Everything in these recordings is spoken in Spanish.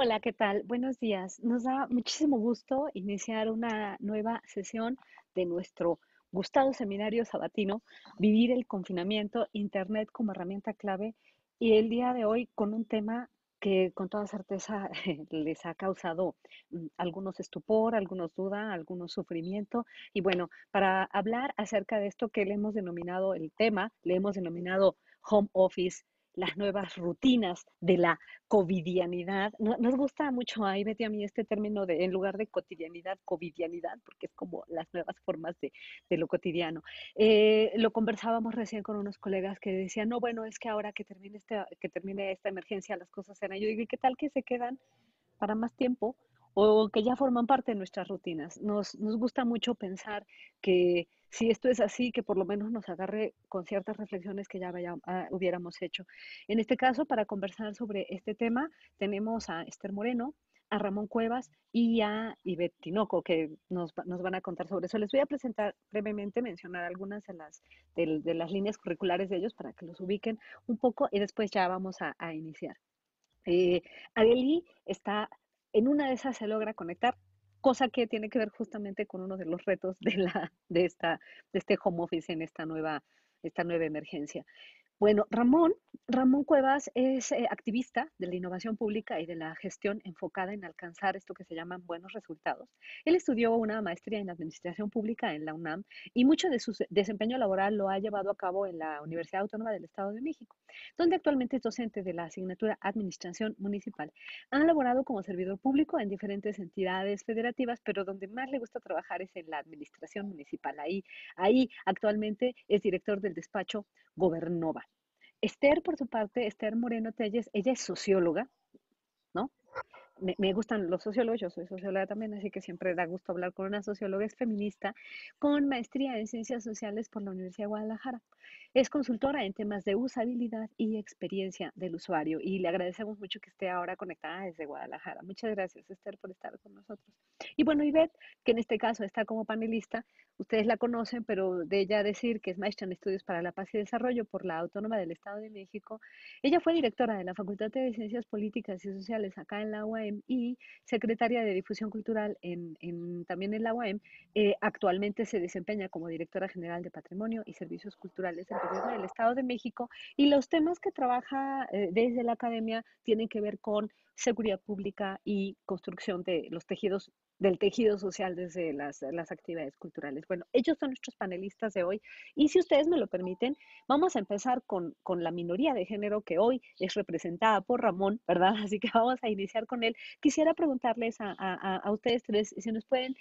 Hola, ¿qué tal? Buenos días. Nos da muchísimo gusto iniciar una nueva sesión de nuestro gustado seminario sabatino, Vivir el confinamiento, Internet como herramienta clave, y el día de hoy con un tema que con toda certeza les ha causado mm, algunos estupor, algunos duda, algunos sufrimiento. Y bueno, para hablar acerca de esto que le hemos denominado el tema, le hemos denominado home office las nuevas rutinas de la covidianidad. Nos gusta mucho a Betty a mí este término de, en lugar de cotidianidad, covidianidad, porque es como las nuevas formas de, lo cotidiano. Eh, lo conversábamos recién con unos colegas que decían, no, bueno, es que ahora que termine, este, que termine esta emergencia las cosas serán. Yo digo, ¿y qué tal que se quedan para más tiempo? O que ya forman parte de nuestras rutinas. Nos, nos gusta mucho pensar que si esto es así, que por lo menos nos agarre con ciertas reflexiones que ya ah, hubiéramos hecho. En este caso, para conversar sobre este tema, tenemos a Esther Moreno, a Ramón Cuevas y a Ivette Tinoco, que nos, nos, van a contar sobre eso. Les voy a presentar brevemente, mencionar algunas de las, de, las líneas curriculares de ellos para que los ubiquen un poco y después ya vamos a, a iniciar. Eh, está en una de esas se logra conectar, cosa que tiene que ver justamente con uno de los retos de, la, de, esta, de este home office en esta nueva, esta nueva emergencia. Bueno, Ramón, Ramón Cuevas es eh, activista de la innovación pública y de la gestión enfocada en alcanzar esto que se llaman buenos resultados. Él estudió una maestría en administración pública en la UNAM y mucho de su desempeño laboral lo ha llevado a cabo en la Universidad Autónoma del Estado de México, donde actualmente es docente de la asignatura Administración Municipal. Ha laborado como servidor público en diferentes entidades federativas, pero donde más le gusta trabajar es en la administración municipal. Ahí, ahí actualmente es director del despacho Gobernova. Esther, por su parte, Esther Moreno Telles, ella es socióloga. Me, gustan los sociólogos, yo soy socióloga también, así que siempre da gusto hablar con una socióloga, es feminista, con maestría en ciencias sociales por la Universidad de Guadalajara. Es consultora en temas de usabilidad y experiencia del usuario y le agradecemos mucho que esté ahora conectada desde Guadalajara. Muchas gracias, Esther, por estar con nosotros. Y bueno, Ivette, que en este caso está como panelista, ustedes la conocen, pero de ella decir que es maestra en estudios para la paz y desarrollo por la Autónoma del Estado de México. Ella fue directora de la Facultad de Ciencias Políticas y Sociales acá en la Y secretaria de Difusión Cultural en, también en la UAM. Eh, actualmente se desempeña como directora general de Patrimonio y Servicios Culturales Gobierno del Estado de México y los temas que trabaja eh, desde la academia tienen que ver con seguridad pública y construcción de los tejidos del tejido social desde las, las, actividades culturales. Bueno, ellos son nuestros panelistas de hoy y si ustedes me lo permiten, vamos a empezar con, con la minoría de género que hoy es representada por Ramón, ¿verdad? Así que vamos a iniciar con él. Quisiera preguntarles a, a, a ustedes tres si nos pueden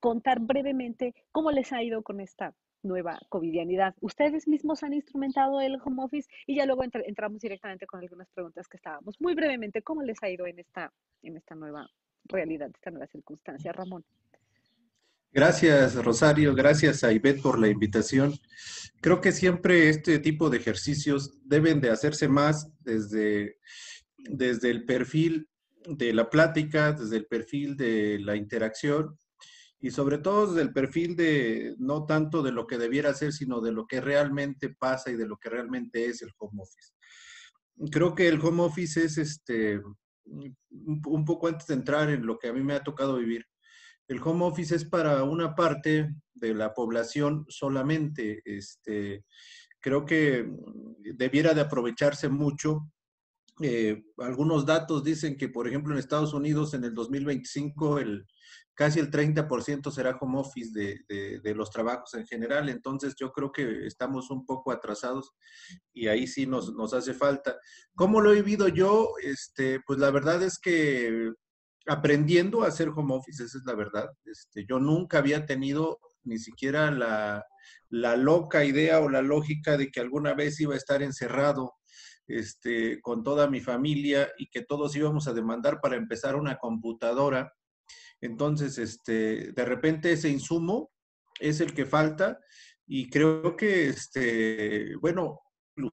contar brevemente cómo les ha ido con esta nueva covidianidad. Ustedes mismos han instrumentado el home office y ya luego entramos directamente con algunas preguntas que estábamos. Muy brevemente, ¿cómo les ha ido en esta, en esta nueva realidad, esta nueva circunstancia, Ramón? Gracias, Rosario. Gracias a Ivette por la invitación. Creo que siempre este tipo de ejercicios deben de hacerse más desde, desde el perfil de la plática, desde el perfil de la interacción y sobre todo desde el perfil de no tanto de lo que debiera ser, sino de lo que realmente pasa y de lo que realmente es el home office. Creo que el home office es este, un poco antes de entrar en lo que a mí me ha tocado vivir. El home office es para una parte de la población solamente. Este, creo que debiera de aprovecharse mucho eh, algunos datos dicen que, por ejemplo, en Estados Unidos en el 2025 el, casi el 30% será home office de, los trabajos en general. Entonces yo creo que estamos un poco atrasados y ahí sí nos, hace falta. ¿Cómo lo he vivido yo? Este, pues la verdad es que aprendiendo a hacer home office, esa es la verdad. Este, yo nunca había tenido ni siquiera la loca idea o la lógica de que alguna vez iba a estar encerrado este, con toda mi familia y que todos íbamos a demandar para empezar una computadora. Entonces, este, de repente ese insumo es el que falta y creo que, este, bueno,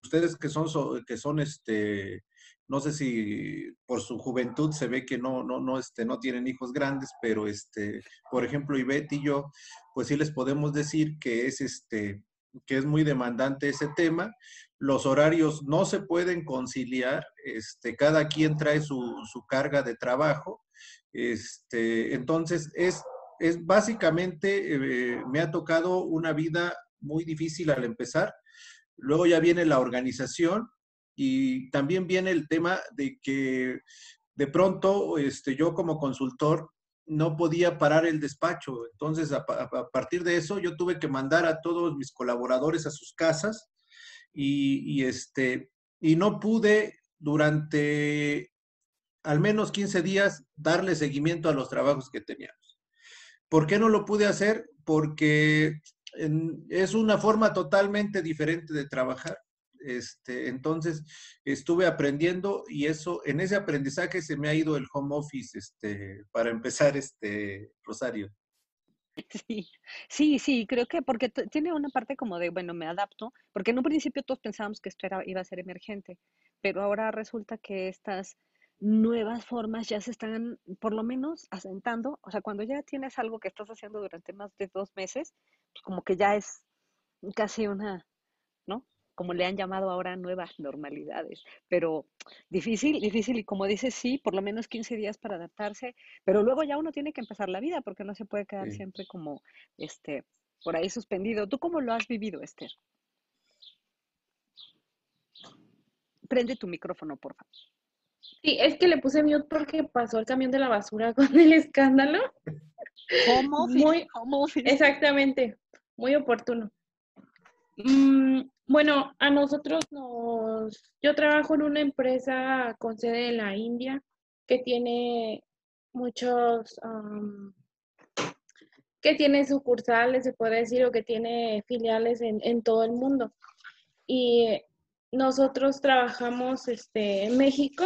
ustedes que son, que son, este, no sé si por su juventud se ve que no, no, no, este, no tienen hijos grandes, pero, este, por ejemplo, Ivette y yo, pues sí les podemos decir que es, este, que es muy demandante ese tema. Los horarios no se pueden conciliar, este, cada quien trae su, carga de trabajo. Este, entonces, es, es básicamente, eh, me ha tocado una vida muy difícil al empezar. Luego ya viene la organización y también viene el tema de que de pronto este, yo como consultor no podía parar el despacho. Entonces, a, partir de eso, yo tuve que mandar a todos mis colaboradores a sus casas y, este, y no pude durante al menos 15 días darle seguimiento a los trabajos que teníamos. ¿Por qué no lo pude hacer? Porque es una forma totalmente diferente de trabajar. Este, entonces, estuve aprendiendo y eso, en ese aprendizaje se me ha ido el home office, este, para empezar, este, Rosario. Sí, sí, sí, creo que porque tiene una parte como de, bueno, me adapto, porque en un principio todos pensábamos que esto era, iba a ser emergente, pero ahora resulta que estas nuevas formas ya se están por lo menos asentando, o sea, cuando ya tienes algo que estás haciendo durante más de dos meses, pues como que ya es casi una. Como le han llamado ahora, nuevas normalidades. Pero difícil, difícil, y como dices, sí, por lo menos 15 días para adaptarse, pero luego ya uno tiene que empezar la vida, porque no se puede quedar siempre como, este, por ahí suspendido. ¿Tú cómo lo has vivido, Esther? Prende tu micrófono, por favor. Sí, es que le puse mute porque pasó el camión de la basura con el escándalo. ¿Cómo? Muy, Exactamente, muy oportuno. Mm, bueno, a nosotros nos... Yo trabajo en una empresa con sede en la India que tiene muchos... que tiene sucursales, se puede decir, o que tiene filiales en, todo el mundo. Y nosotros trabajamos este, en México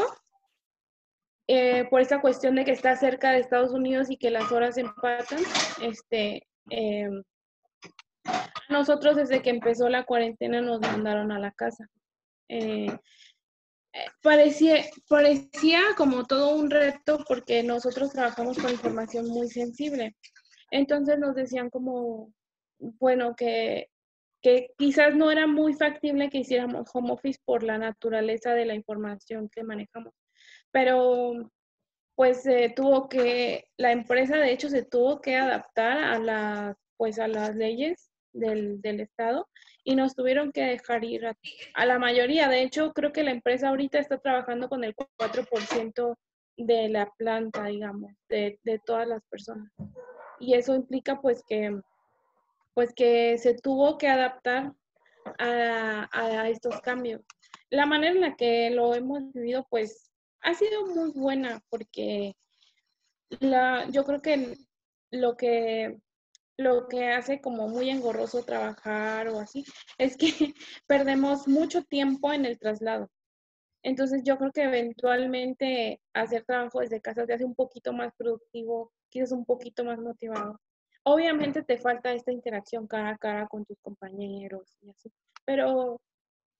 eh, por esta cuestión de que está cerca de Estados Unidos y que las horas empatan. Este, em, nosotros desde que empezó la cuarentena nos mandaron a la casa. Eh, eh, parecía, parecía como todo un reto porque nosotros trabajamos con información muy sensible. Entonces nos decían como, bueno, que, que quizás no era muy factible que hiciéramos home office por la naturaleza de la información que manejamos. Pero pues tuvo que, la empresa de hecho se tuvo que adaptar a las, pues a las leyes del, del Estado y nos tuvieron que dejar ir a, la mayoría. De hecho, creo que la empresa ahorita está trabajando con el 4% de la planta, digamos, de, de, todas las personas. Y eso implica pues que, pues que se tuvo que adaptar a, a, estos cambios. La manera en la que lo hemos vivido pues ha sido muy buena porque la, yo creo que lo que lo que hace como muy engorroso trabajar o así, es que perdemos mucho tiempo en el traslado. Entonces yo creo que eventualmente hacer trabajo desde casa te hace un poquito más productivo, quizás un poquito más motivado. Obviamente te falta esta interacción cara a cara con tus compañeros y así, pero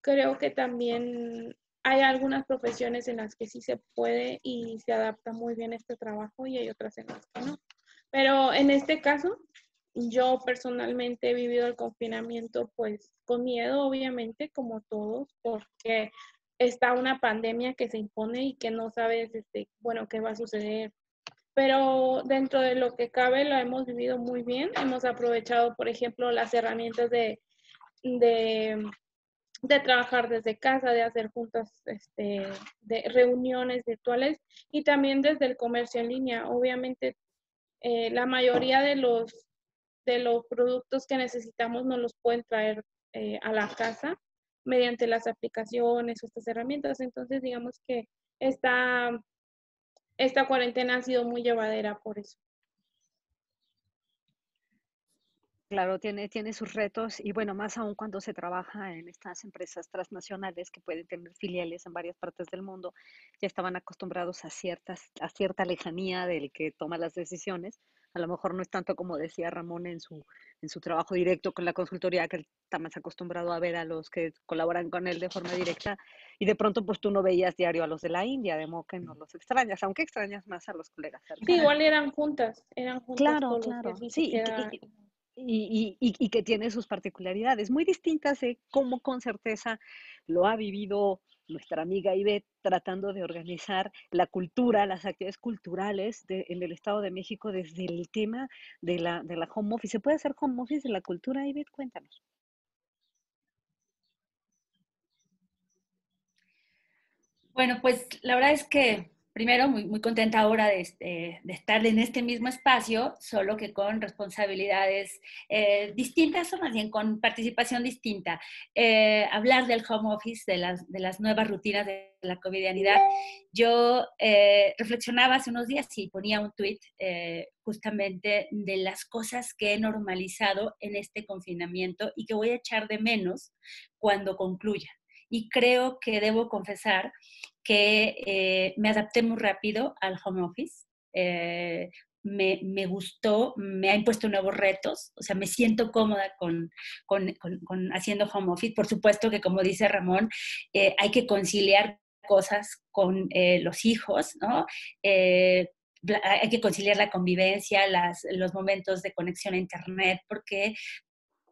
creo que también hay algunas profesiones en las que sí se puede y se adapta muy bien este trabajo y hay otras en las que no. Pero en este caso, yo personalmente he vivido el confinamiento pues con miedo, obviamente, como todos, porque está una pandemia que se impone y que no sabes, este, bueno, qué va a suceder. Pero dentro de lo que cabe lo hemos vivido muy bien. Hemos aprovechado, por ejemplo, las herramientas de, de, trabajar desde casa, de hacer juntas, este, de reuniones virtuales y también desde el comercio en línea. Obviamente, eh, la mayoría de los de los productos que necesitamos nos los pueden traer eh, a la casa mediante las aplicaciones o estas herramientas. Entonces, digamos que esta, esta cuarentena ha sido muy llevadera por eso. Claro, tiene, tiene sus retos y bueno, más aún cuando se trabaja en estas empresas transnacionales que pueden tener filiales en varias partes del mundo, ya estaban acostumbrados a, ciertas, a cierta lejanía del que toma las decisiones, a lo mejor no es tanto como decía Ramón en su, en su trabajo directo con la consultoría, que él está más acostumbrado a ver a los que colaboran con él de forma directa, y de pronto pues tú no veías diario a los de la India, de modo que no los extrañas, aunque extrañas más a los colegas. Sí, igual eran juntas, eran juntas. Claro, claro. Sí, y, y, que tiene sus particularidades muy distintas de cómo con certeza lo ha vivido nuestra amiga Ivette tratando de organizar la cultura, las actividades culturales en el Estado de México desde el tema de la, de la home office. ¿Se puede hacer home office en la cultura, Ivette? Cuéntanos. Bueno, pues la verdad es que primero muy, muy contenta ahora de, este, de, estar en este mismo espacio, solo que con responsabilidades eh, distintas o más bien con participación distinta. Eh, hablar del home office, de las, de las nuevas rutinas de la covidianidad. Yo eh, reflexionaba hace unos días y ponía un tweet justamente de las cosas que he normalizado en este confinamiento y que voy a echar de menos cuando concluya y creo que debo confesar que eh, me adapté muy rápido al home office. Eh, me, gustó, me ha impuesto nuevos retos, o sea, me siento cómoda con, con, haciendo home office. Por supuesto que, como dice Ramón, eh, hay que conciliar cosas con los hijos, ¿no? hay que conciliar la convivencia, los momentos de conexión a Internet, porque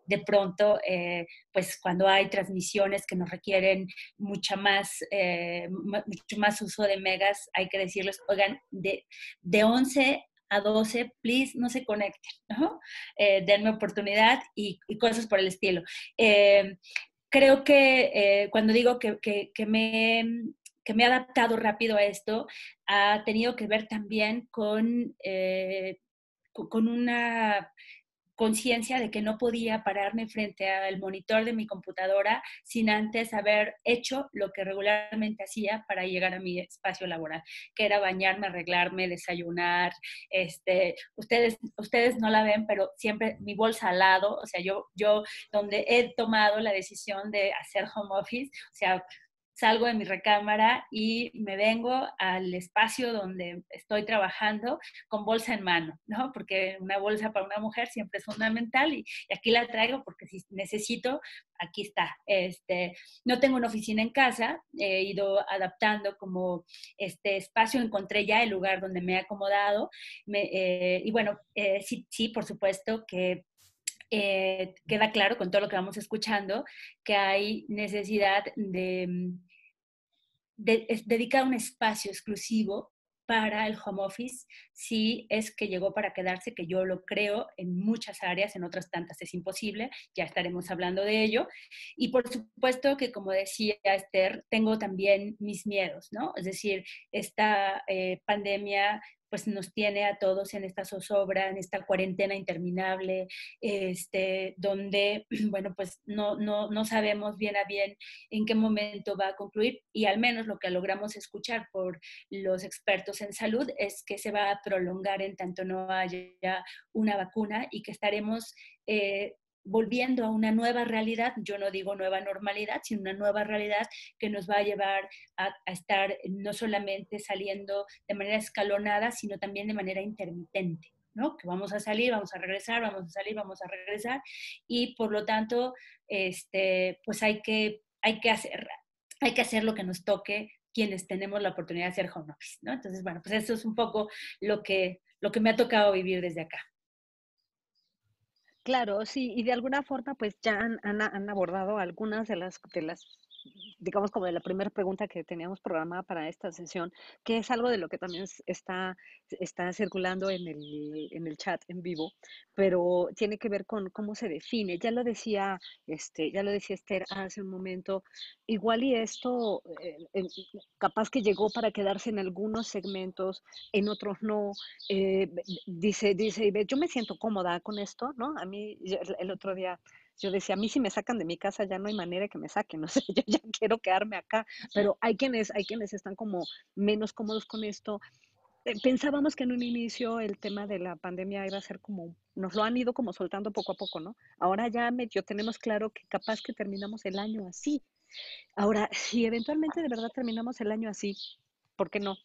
de pronto, eh, pues cuando hay transmisiones que nos requieren mucha más, eh, mucho más uso de megas, hay que decirles, oigan, de, de 11 a 12, please, no se conecten. Eh, denme oportunidad y, cosas por el estilo. creo que cuando digo que, que, me que me he adaptado rápido a esto, ha tenido que ver también con, con una conciencia de que no podía pararme frente al monitor de mi computadora sin antes haber hecho lo que regularmente hacía para llegar a mi espacio laboral, que era bañarme, arreglarme, desayunar. Este, ustedes, ustedes no la ven, pero siempre mi bolsa al lado, o sea, yo, yo donde he tomado la decisión de hacer home office, o sea, salgo de mi recámara y me vengo al espacio donde estoy trabajando con bolsa en mano, ¿no? Porque una bolsa para una mujer siempre es fundamental y, aquí la traigo porque si necesito, aquí está. Este, no tengo una oficina en casa, he ido adaptando como este espacio, encontré ya el lugar donde me he acomodado eh, y bueno, eh, sí, sí, por supuesto que eh, queda claro con todo lo que vamos escuchando que hay necesidad de, mm, dedicar un espacio exclusivo para el home office si es que llegó para quedarse, que yo lo creo en muchas áreas, en otras tantas es imposible, ya estaremos hablando de ello. Y por supuesto que, como decía Esther, tengo también mis miedos, ¿no? Es decir, esta eh, pandemia pues nos tiene a todos en esta zozobra, en esta cuarentena interminable, este, donde, bueno, pues no, no, no sabemos bien a bien en qué momento va a concluir y al menos lo que logramos escuchar por los expertos en salud es que se va a prolongar en tanto no haya una vacuna y que estaremos eh, volviendo a una nueva realidad, yo no digo nueva normalidad, sino una nueva realidad que nos va a llevar a, estar no solamente saliendo de manera escalonada, sino también de manera intermitente. ¿no? Que vamos a salir, vamos a regresar, vamos a salir, vamos a regresar, y por lo tanto, este, pues hay que, hay que hacer, hay que hacer lo que nos toque quienes tenemos la oportunidad de hacer home ¿no? Entonces, bueno, pues eso es un poco lo que, lo que me ha tocado vivir desde acá. Claro, sí, y de alguna forma pues ya han, han, han abordado algunas de las, de las digamos, como de la primera pregunta que teníamos programada para esta sesión, que es algo de lo que también está, está circulando en el, en el chat en vivo, pero tiene que ver con cómo se define. Ya lo decía, este, ya lo decía Esther hace un momento, igual y esto eh, capaz que llegó para quedarse en algunos segmentos, en otros no. Eh, dice, dice, yo me siento cómoda con esto, ¿no? A mí el otro día yo decía, a mí si me sacan de mi casa ya no hay manera que me saquen, no sé, yo ya quiero quedarme acá, pero hay quienes, hay quienes están como menos cómodos con esto. Eh, pensábamos que en un inicio el tema de la pandemia iba a ser como, nos lo han ido como soltando poco a poco, ¿no? Ahora ya medio tenemos claro que capaz que terminamos el año así. Ahora, si eventualmente de verdad terminamos el año así, ¿por qué no?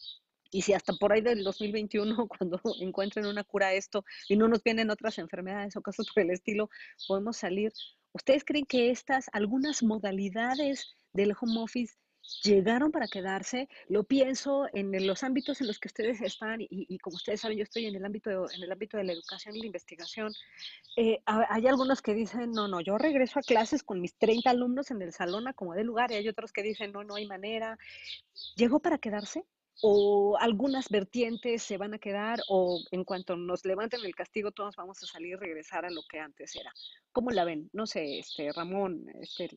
Y si hasta por ahí del 2021, cuando encuentren una cura a esto y no nos vienen otras enfermedades o cosas por el estilo, podemos salir. ¿Ustedes creen que estas, algunas modalidades del home office llegaron para quedarse. Lo pienso en los ámbitos en los que ustedes están y, como ustedes saben, yo estoy en el ámbito, en el ámbito de la educación y la investigación. Eh, hay algunos que dicen, no, no, yo regreso a clases con mis 30 alumnos en el salón a como de lugar y hay otros que dicen, no, no hay manera. ¿Llegó para quedarse? O algunas vertientes se van a quedar o en cuanto nos levanten el castigo todos vamos a salir y regresar a lo que antes era. ¿Cómo la ven? No sé, este Ramón, este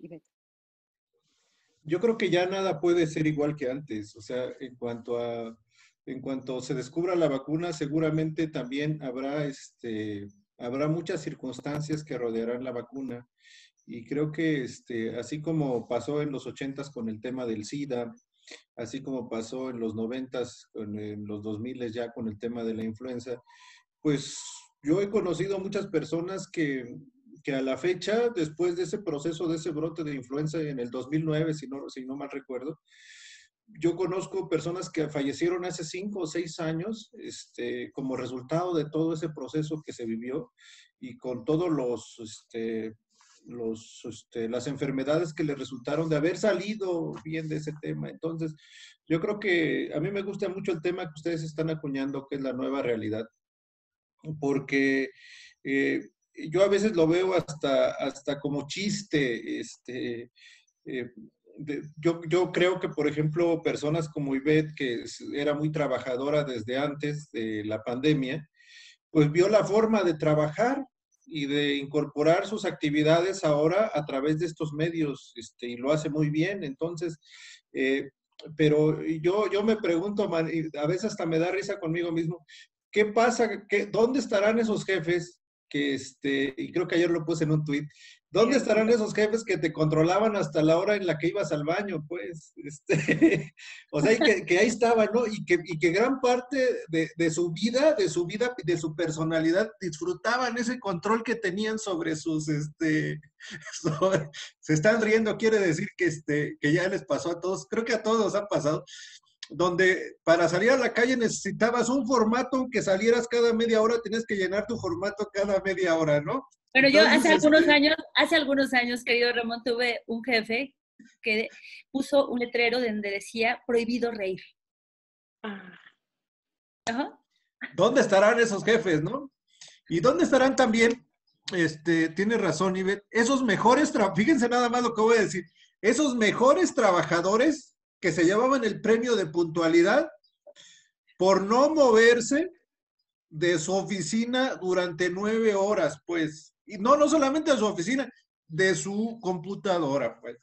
yo creo que ya nada puede ser igual que antes. O sea, en cuanto a, en cuanto se descubra la vacuna, seguramente también habrá, este, habrá muchas circunstancias que rodearán la vacuna. Y creo que, este, así como pasó en los ochentas con el tema del SIDA, así como pasó en los noventas, en los dos miles ya con el tema de la influenza, pues yo he conocido muchas personas que que a la fecha, después de ese proceso, de ese brote de influenza en el 2009, si no, si no mal recuerdo, yo conozco personas que fallecieron hace cinco o seis años este, como resultado de todo ese proceso que se vivió y con todos los, este, este, las enfermedades que le resultaron de haber salido bien de ese tema. Entonces, yo creo que a mí me gusta mucho el tema que ustedes están acuñando, que es la nueva realidad, porque eh, yo a veces lo veo hasta, hasta como chiste. Este, eh, yo, yo, creo que, por ejemplo, personas como Ivette, que era muy trabajadora desde antes de la pandemia, pues vio la forma de trabajar y de incorporar sus actividades ahora a través de estos medios, este, y lo hace muy bien. Entonces, eh, pero yo, yo me pregunto, a veces hasta me da risa conmigo mismo, ¿qué pasa? ¿Qué, ¿Dónde estarán esos jefes que este, y creo que ayer lo puse en un tuit, ¿dónde estarán esos jefes que te controlaban hasta la hora en la que ibas al baño? Pues, este, o sea, que, que, ahí estaban, ¿no? Y que, y que gran parte de, de, su vida, de su vida, de su personalidad, disfrutaban ese control que tenían sobre sus, este, se están riendo, quiere decir que, este, que ya les pasó a todos, creo que a todos ha pasado, donde para salir a la calle necesitabas un formato, aunque salieras cada media hora, tienes que llenar tu formato cada media hora, ¿no? Bueno, yo hace algunos años, hace algunos años, querido Ramón, tuve un jefe que puso un letrero donde decía prohibido reír. Ah. Ajá. ¿Dónde estarán esos jefes, no? ¿Y dónde estarán también, este, tiene razón, Ivette, esos mejores, fíjense nada más lo que voy a decir, esos mejores trabajadores que se llevaban el premio de puntualidad por no moverse de su oficina durante nueve horas, pues. Y no, no solamente de su oficina, de su computadora, pues.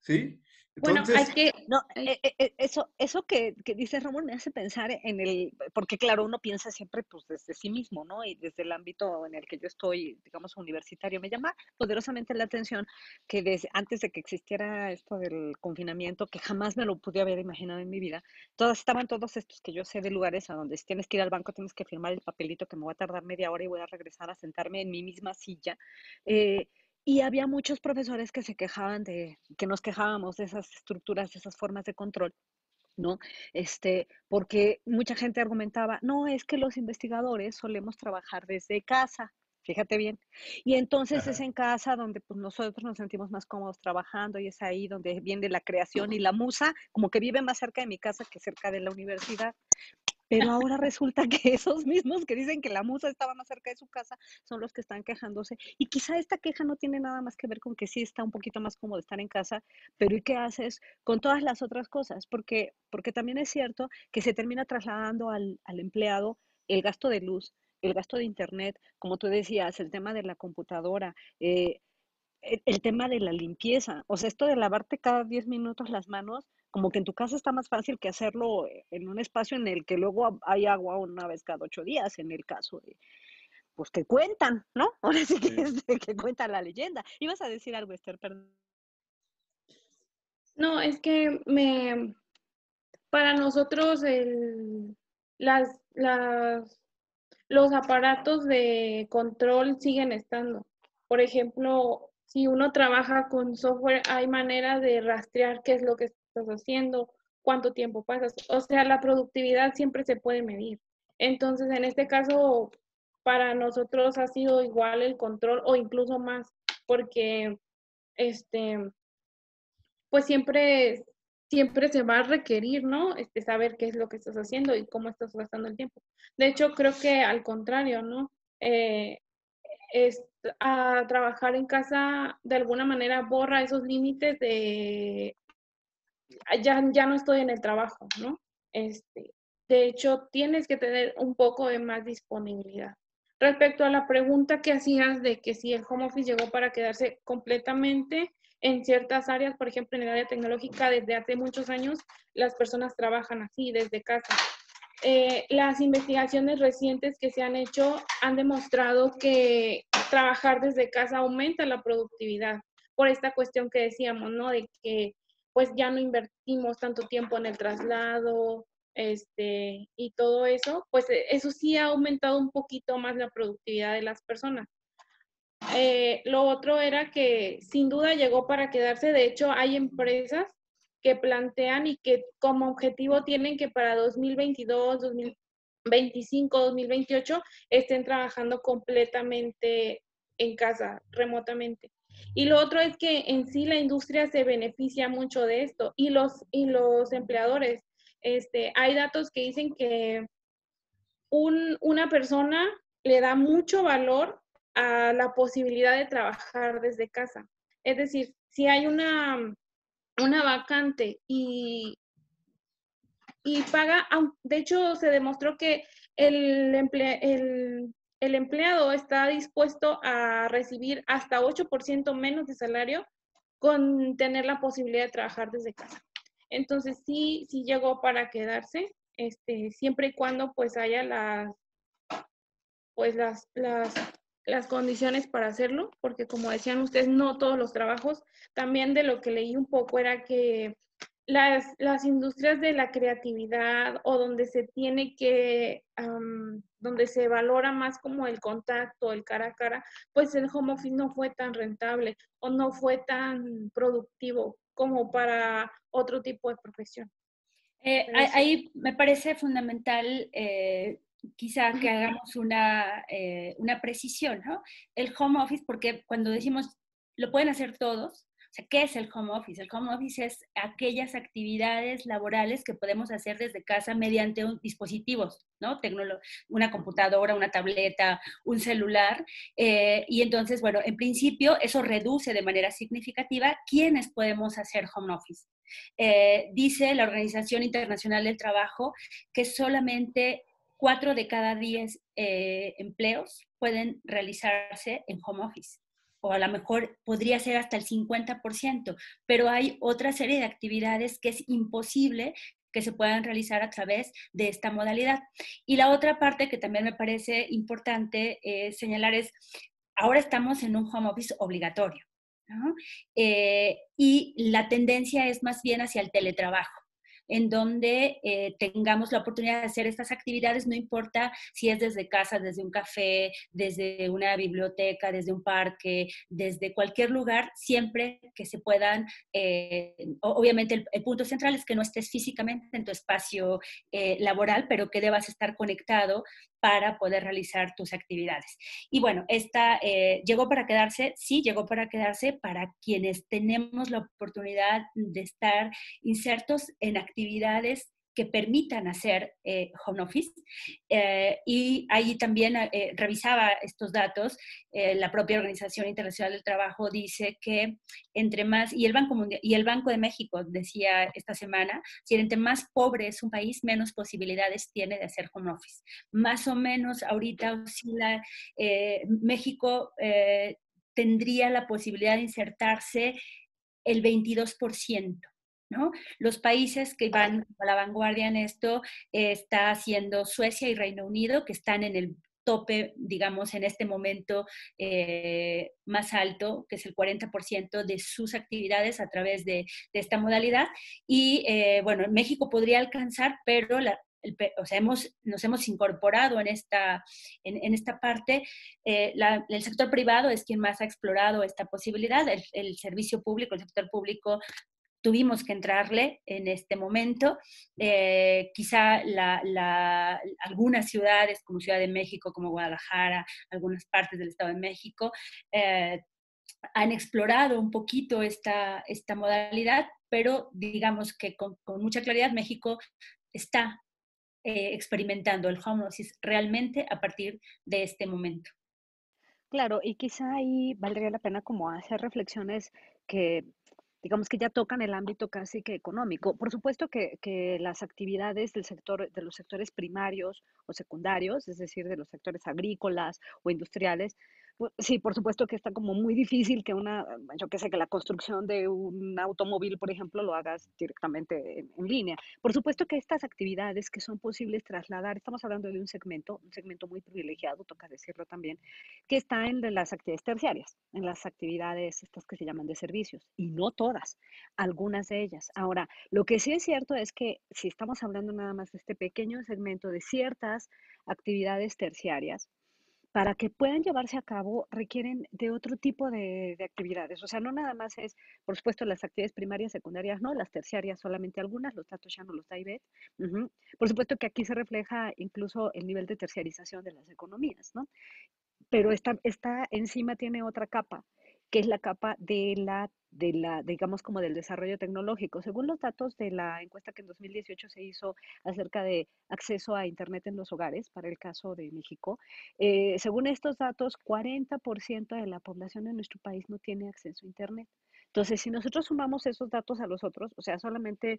¿Sí? Bueno, hay que, no, eh, eh, eh, eso, eso que, que, dice Ramón me hace pensar en el, porque claro, uno piensa siempre pues desde sí mismo, ¿no? Y desde el ámbito en el que yo estoy, digamos, universitario, me llama poderosamente la atención que desde antes de que existiera esto del confinamiento, que jamás me lo pude haber imaginado en mi vida, todas estaban todos estos que yo sé de lugares a donde si tienes que ir al banco tienes que firmar el papelito que me va a tardar media hora y voy a regresar a sentarme en mi misma silla. Eh, y había muchos profesores que se quejaban de, que nos quejábamos de esas estructuras, de esas formas de control, ¿no? Este, porque mucha gente argumentaba, no, es que los investigadores solemos trabajar desde casa, fíjate bien. Y entonces es en casa donde pues, nosotros nos sentimos más cómodos trabajando y es ahí donde viene la creación y la musa, como que vive más cerca de mi casa que cerca de la universidad. Pero ahora resulta que esos mismos que dicen que la musa estaba más cerca de su casa son los que están quejándose. Y quizá esta queja no tiene nada más que ver con que sí está un poquito más cómodo estar en casa, pero ¿y qué haces con todas las otras cosas? Porque, porque también es cierto que se termina trasladando al, al empleado el gasto de luz, el gasto de internet, como tú decías, el tema de la computadora, eh, el, tema de la limpieza. O sea, esto de lavarte cada 10 minutos las manos, como que en tu casa está más fácil que hacerlo en un espacio en el que luego hay agua una vez cada ocho días, en el caso de, pues que cuentan, ¿no? Ahora sí que, Es que cuenta la leyenda. Ibas a decir algo, Esther, perdón. No, es que me, para nosotros las, las, los aparatos de control siguen estando. Por ejemplo, si uno trabaja con software, hay manera de rastrear qué es lo que estás haciendo, cuánto tiempo pasas. O sea, la productividad siempre se puede medir. Entonces, en este caso, para nosotros ha sido igual el control o incluso más, porque este, pues siempre, siempre se va a requerir, ¿no? Este, saber qué es lo que estás haciendo y cómo estás gastando el tiempo. De hecho, creo que al contrario, ¿no? Eh, es, a trabajar en casa de alguna manera borra esos límites de ya, ya no estoy en el trabajo, ¿no? Este, de hecho, tienes que tener un poco de más disponibilidad. Respecto a la pregunta que hacías de que si el home office llegó para quedarse completamente en ciertas áreas, por ejemplo, en el área tecnológica, desde hace muchos años las personas trabajan así, desde casa. Eh, las investigaciones recientes que se han hecho han demostrado que trabajar desde casa aumenta la productividad por esta cuestión que decíamos, ¿no? De que pues ya no invertimos tanto tiempo en el traslado, este, y todo eso, pues eh, eso sí ha aumentado un poquito más la productividad de las personas. Eh, lo otro era que sin duda llegó para quedarse, de hecho hay empresas que plantean y que como objetivo tienen que para 2022, 2025, 2028 estén trabajando completamente en casa, remotamente. Y lo otro es que en sí la industria se beneficia mucho de esto y los, y los empleadores este, hay datos que dicen que una persona le da mucho valor a la posibilidad de trabajar desde casa. Es decir, si hay una, una vacante y, y paga, de hecho se demostró que el, el, el empleado está dispuesto a recibir hasta 8% menos de salario con tener la posibilidad de trabajar desde casa. Entonces sí, sí llegó para quedarse, este, siempre y cuando pues haya las, pues las, las, las condiciones para hacerlo, porque como decían ustedes, no todos los trabajos, también de lo que leí un poco era que las, las industrias de la creatividad o donde se tiene que, donde se valora más como el contacto, el cara a cara, pues el home office no fue tan rentable o no fue tan productivo como para otro tipo de profesión. Eh, ahí me parece fundamental eh, quizá que hagamos una, eh, una precisión, ¿no? El home office, porque cuando decimos lo pueden hacer todos, sea, ¿qué es el home office? El home office es aquellas actividades laborales que podemos hacer desde casa mediante un, dispositivos, ¿no? una computadora, una tableta, un celular. Eh, y entonces, bueno, en principio eso reduce de manera significativa quiénes podemos hacer home office. Eh, dice la Organización Internacional del Trabajo que solamente cuatro de cada diez eh, empleos pueden realizarse en home office o a lo mejor podría ser hasta el 50%, pero hay otra serie de actividades que es imposible que se puedan realizar a través de esta modalidad. Y la otra parte que también me parece importante eh, señalar es, ahora estamos en un home office obligatorio, eh, y la tendencia es más bien hacia el teletrabajo en donde eh, tengamos la oportunidad de hacer estas actividades, no importa si es desde casa, desde un café, desde una biblioteca, desde un parque, desde cualquier lugar, siempre que se puedan, eh, obviamente el, punto central es que no estés físicamente en tu espacio eh, laboral, pero que debas estar conectado para poder realizar tus actividades. Y bueno, esta llegó para quedarse, sí, llegó para quedarse para quienes tenemos la oportunidad de estar insertos en actividades actividades que permitan hacer eh, home office. Eh, y ahí también eh, revisaba estos datos. la propia Organización Internacional del Trabajo dice que entre más, y el Banco, Mundial, y el Banco de México decía esta semana, si entre más pobre es un país, menos posibilidades tiene de hacer home office. Más o menos ahorita oscila, México tendría la posibilidad de insertarse el 22%. Los países que van a la vanguardia en esto eh, está haciendo Suecia y Reino Unido, que están en el tope, digamos, en este momento eh, más alto, que es el 40% de sus actividades a través de, esta modalidad. Y eh, bueno, México podría alcanzar, pero o sea, hemos, nos hemos incorporado en esta, en, esta parte. el sector privado es quien más ha explorado esta posibilidad. El, el, servicio público, el sector público tuvimos que entrarle en este momento. Eh, quizá algunas ciudades como Ciudad de México, como Guadalajara, algunas partes del Estado de México, eh, han explorado un poquito esta, esta modalidad, pero digamos que con, mucha claridad México está eh, experimentando el home office realmente a partir de este momento. Claro, y quizá ahí valdría la pena como hacer reflexiones que digamos que ya tocan el ámbito casi que económico. Por supuesto que, que, las actividades del sector, de los sectores primarios o secundarios, es decir, de los sectores agrícolas o industriales, Sí, por supuesto que está como muy difícil que una, yo qué sé, que la construcción de un automóvil, por ejemplo, lo hagas directamente en, línea. Por supuesto que estas actividades que son posibles trasladar, estamos hablando de un segmento, un segmento muy privilegiado, toca decirlo también, que está en las actividades terciarias, en las actividades estas que se llaman de servicios, y no todas, algunas de ellas. Ahora, lo que sí es cierto es que si estamos hablando nada más de este pequeño segmento de ciertas actividades terciarias, para que puedan llevarse a cabo requieren de otro tipo de, actividades. O sea, no nada más es, por supuesto, las actividades primarias, secundarias, no, las terciarias solamente algunas, los datos ya no los da. Por supuesto que aquí se refleja incluso el nivel de terciarización de las economías, ¿no? Pero esta, esta encima tiene otra capa, que es la capa de la, de la, digamos, como del desarrollo tecnológico. Según los datos de la encuesta que en 2018 se hizo acerca de acceso a Internet en los hogares, para el caso de México, eh, según estos datos, 40% de la población en nuestro país no tiene acceso a Internet. Entonces, si nosotros sumamos esos datos a los otros, o sea, solamente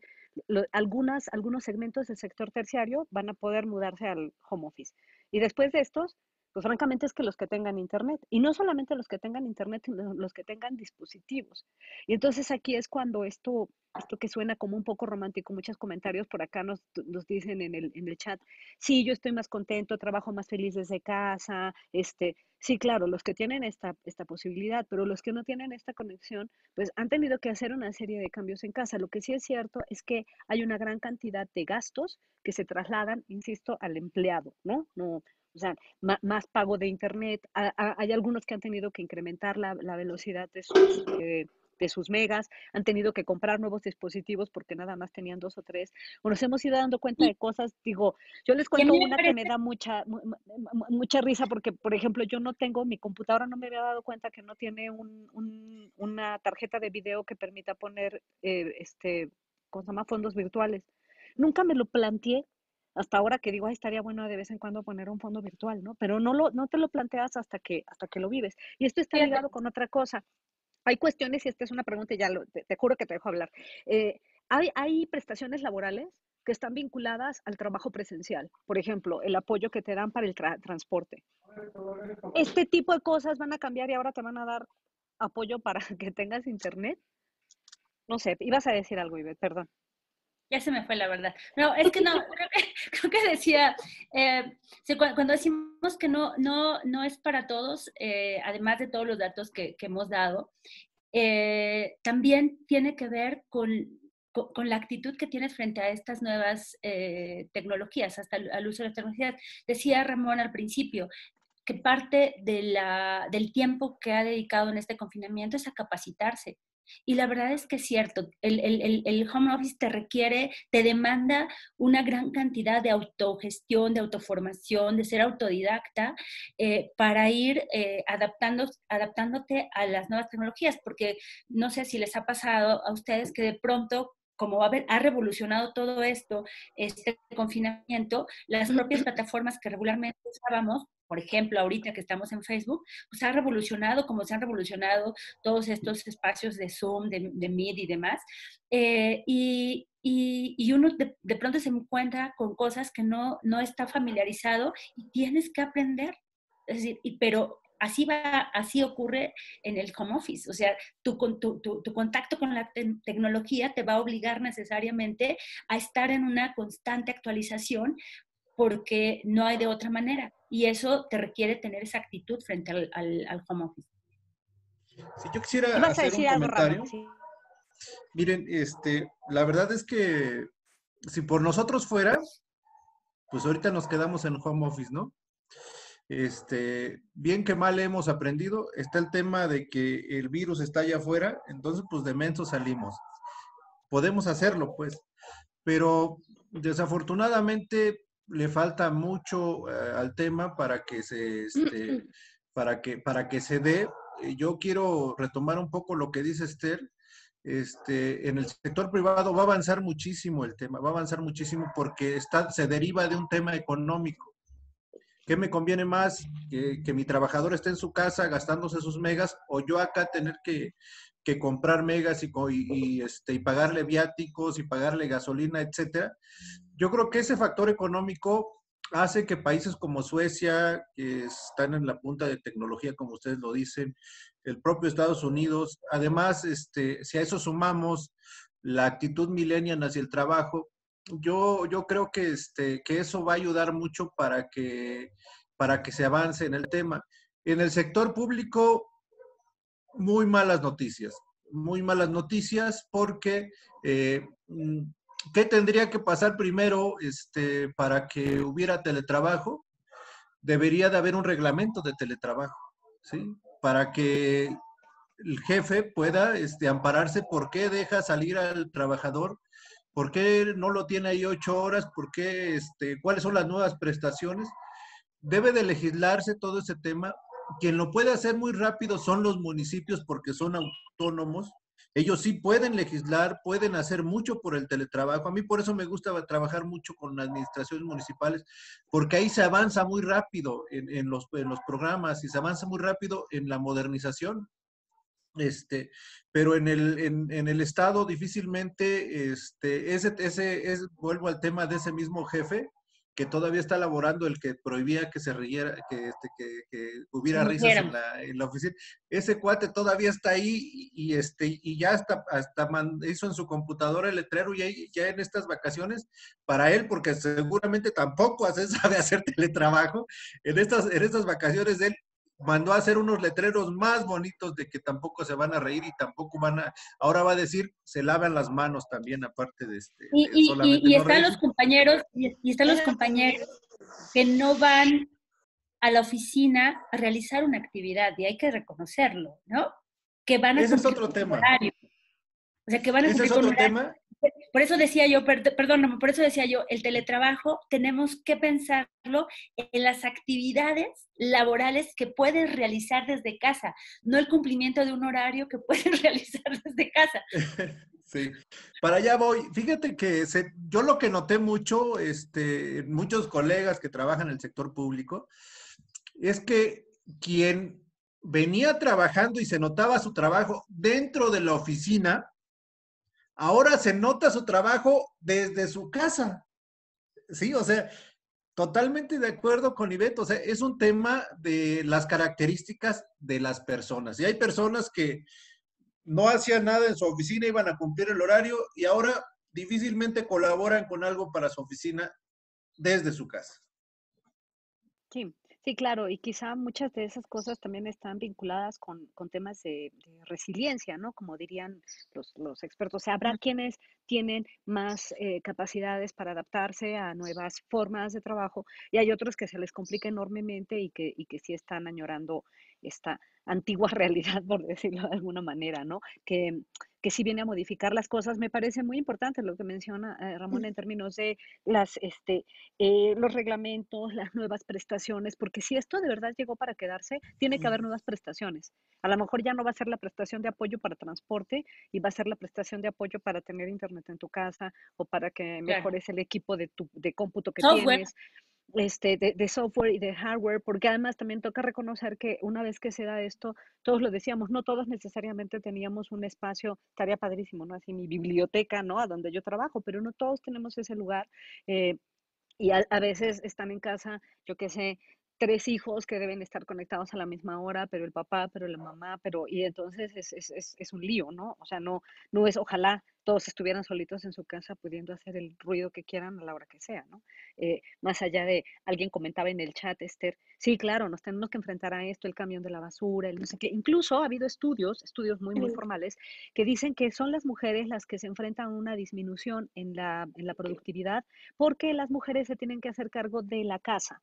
algunas, algunos segmentos del sector terciario van a poder mudarse al home office. Y después de estos, pues francamente es que los que tengan internet, y no solamente los que tengan internet, sino los que tengan dispositivos. Y entonces aquí es cuando esto, esto que suena como un poco romántico, muchos comentarios por acá nos, nos dicen en el, en el chat, sí, yo estoy más contento, trabajo más feliz desde casa, este, sí, claro, los que tienen esta, esta posibilidad, pero los que no tienen esta conexión, pues han tenido que hacer una serie de cambios en casa. Lo que sí es cierto es que hay una gran cantidad de gastos que se trasladan, insisto, al empleado, ¿no? No, o sea, más, pago de Internet. hay algunos que han tenido que incrementar la, velocidad de sus, eh, de sus megas, han tenido que comprar nuevos dispositivos porque nada más tenían dos o tres. O nos hemos ido dando cuenta de cosas, digo, yo les cuento una que me da mucha, mucha risa porque, por ejemplo, yo no tengo, mi computadora no me había dado cuenta que no tiene un, una tarjeta de video que permita poner, eh, este, ¿cómo se llama? Fondos virtuales. Nunca me lo planteé hasta ahora que digo, Ay, estaría bueno de vez en cuando poner un fondo virtual, ¿no? Pero no, lo, no te lo planteas hasta que, hasta que lo vives. Y esto está ligado con otra cosa. Hay cuestiones, y esta es una pregunta, y ya lo, te, juro que te dejo hablar. Eh, hay, hay prestaciones laborales que están vinculadas al trabajo presencial. Por ejemplo, el apoyo que te dan para el transporte. Este tipo de cosas van a cambiar y ahora te van a dar apoyo para que tengas internet. No sé, ibas a decir algo, Ivette, perdón. Ya se me fue la verdad. No, es que no, creo que, decía, eh, cuando decimos que no, no, no es para todos, eh, además de todos los datos que, hemos dado, eh, también tiene que ver con, con, la actitud que tienes frente a estas nuevas tecnologías, hasta al uso de las tecnologías. Decía Ramón al principio, que parte de la, del tiempo que ha dedicado en este confinamiento es a capacitarse, y la verdad es que es cierto, el, el, el, home office te requiere, te demanda una gran cantidad de autogestión, de autoformación, de ser autodidacta eh, para ir eh, adaptando, adaptándote a las nuevas tecnologías, porque no sé si les ha pasado a ustedes que de pronto como ha, ha revolucionado todo esto, este confinamiento, las propias plataformas que regularmente usábamos, por ejemplo, ahorita que estamos en Facebook, pues ha revolucionado como se han revolucionado todos estos espacios de Zoom, de, de Meet y demás. Eh, y, y, uno de, de, pronto se encuentra con cosas que no, no está familiarizado y tienes que aprender. Es decir, y, pero así va, así ocurre en el home office. O sea, tu, tu, tu, contacto con la tecnología te va a obligar necesariamente a estar en una constante actualización porque no hay de otra manera. Y eso te requiere tener esa actitud frente al, al, home office. Si yo quisiera hacer un comentario. Miren, este, la verdad es que si por nosotros fuera, pues ahorita nos quedamos en home office, ¿no? Este, bien que mal hemos aprendido, está el tema de que el virus está allá afuera, entonces pues de menso salimos. Podemos hacerlo, pues, pero desafortunadamente le falta mucho eh, al tema para que se, este, para que, para que se dé. Yo quiero retomar un poco lo que dice Esther este, en el sector privado va a avanzar muchísimo el tema, va a avanzar muchísimo porque está, se deriva de un tema económico. ¿Qué me conviene más? Que, mi trabajador esté en su casa gastándose sus megas o yo acá tener que, comprar megas y, y, este, y pagarle viáticos y pagarle gasolina, etcétera. Yo creo que ese factor económico hace que países como Suecia, que están en la punta de tecnología, como ustedes lo dicen, el propio Estados Unidos, además, este, si a eso sumamos la actitud millennial hacia el trabajo, yo, yo creo que, este, que eso va a ayudar mucho para que, para que se avance en el tema. En el sector público, muy malas noticias, muy malas noticias porque eh, ¿Qué tendría que pasar primero este, para que hubiera teletrabajo? Debería de haber un reglamento de teletrabajo, ¿sí? Para que el jefe pueda este, ampararse por qué deja salir al trabajador, por qué no lo tiene ahí ocho horas, por qué, este, cuáles son las nuevas prestaciones. Debe de legislarse todo ese tema. Quien lo puede hacer muy rápido son los municipios porque son autónomos ellos sí pueden legislar, pueden hacer mucho por el teletrabajo. A mí por eso me gusta trabajar mucho con administraciones municipales, porque ahí se avanza muy rápido en, los, los programas y se avanza muy rápido en la modernización. Este, pero en el, en, el Estado difícilmente, este, ese, ese, es, vuelvo al tema de ese mismo jefe, que todavía está elaborando el que prohibía que se riera, que, este, que, hubiera risas en la, en la, oficina. Ese cuate todavía está ahí y, este, y ya hasta, hasta hizo en su computadora el letrero y ya en estas vacaciones, para él, porque seguramente tampoco hace, sabe hacer teletrabajo, en estas, en estas vacaciones de él mandó a hacer unos letreros más bonitos de que tampoco se van a reír y tampoco van a, ahora va a decir, se lavan las manos también, aparte de este. Y, están los compañeros, y, están los compañeros que no van a la oficina a realizar una actividad, y hay que reconocerlo, ¿no? Que van a Ese es otro tema. O sea, que van a Ese es otro tema. Por eso decía yo, perdóname, por eso decía yo, el teletrabajo tenemos que pensarlo en las actividades laborales que puedes realizar desde casa, no el cumplimiento de un horario que puedes realizar desde casa. Sí, para allá voy. Fíjate que yo lo que noté mucho, este, muchos colegas que trabajan en el sector público, es que quien venía trabajando y se notaba su trabajo dentro de la oficina, ahora se nota su trabajo desde su casa. Sí, o sea, totalmente de acuerdo con Ivette. O sea, es un tema de las características de las personas. Y hay personas que no hacían nada en su oficina, iban a cumplir el horario y ahora difícilmente colaboran con algo para su oficina desde su casa. Sí, Sí, claro, y quizá muchas de esas cosas también están vinculadas con, con temas de, resiliencia, ¿no? Como dirían los, los expertos. O sea, habrá quienes tienen más eh, capacidades para adaptarse a nuevas formas de trabajo y hay otros que se les complica enormemente y que, y que sí están añorando esta antigua realidad, por decirlo de alguna manera, ¿no? Que, que sí viene a modificar las cosas. Me parece muy importante lo que menciona eh, Ramón en términos de las, este, eh, los reglamentos, las nuevas prestaciones, porque si esto de verdad llegó para quedarse, tiene que haber nuevas prestaciones. A lo mejor ya no va a ser la prestación de apoyo para transporte y va a ser la prestación de apoyo para tener internet en tu casa o para que mejores el equipo de, tu, de cómputo que tienes este, de, software y de hardware, porque además también toca reconocer que una vez que se da esto, todos lo decíamos, no todos necesariamente teníamos un espacio, estaría padrísimo, ¿no? Así mi biblioteca, ¿no? A donde yo trabajo, pero no todos tenemos ese lugar. Eh, y a, a, veces están en casa, yo qué sé, tres hijos que deben estar conectados a la misma hora, pero el papá, pero la mamá, pero, y entonces es, es, es, un lío, ¿no? O sea, no, no es, ojalá todos estuvieran solitos en su casa pudiendo hacer el ruido que quieran a la hora que sea, ¿no? Eh, más allá de, alguien comentaba en el chat, Esther, sí, claro, nos tenemos que enfrentar a esto, el camión de la basura, el no sé qué. Incluso ha habido estudios, estudios muy, muy formales, que dicen que son las mujeres las que se enfrentan a una disminución en la, en la productividad porque las mujeres se tienen que hacer cargo de la casa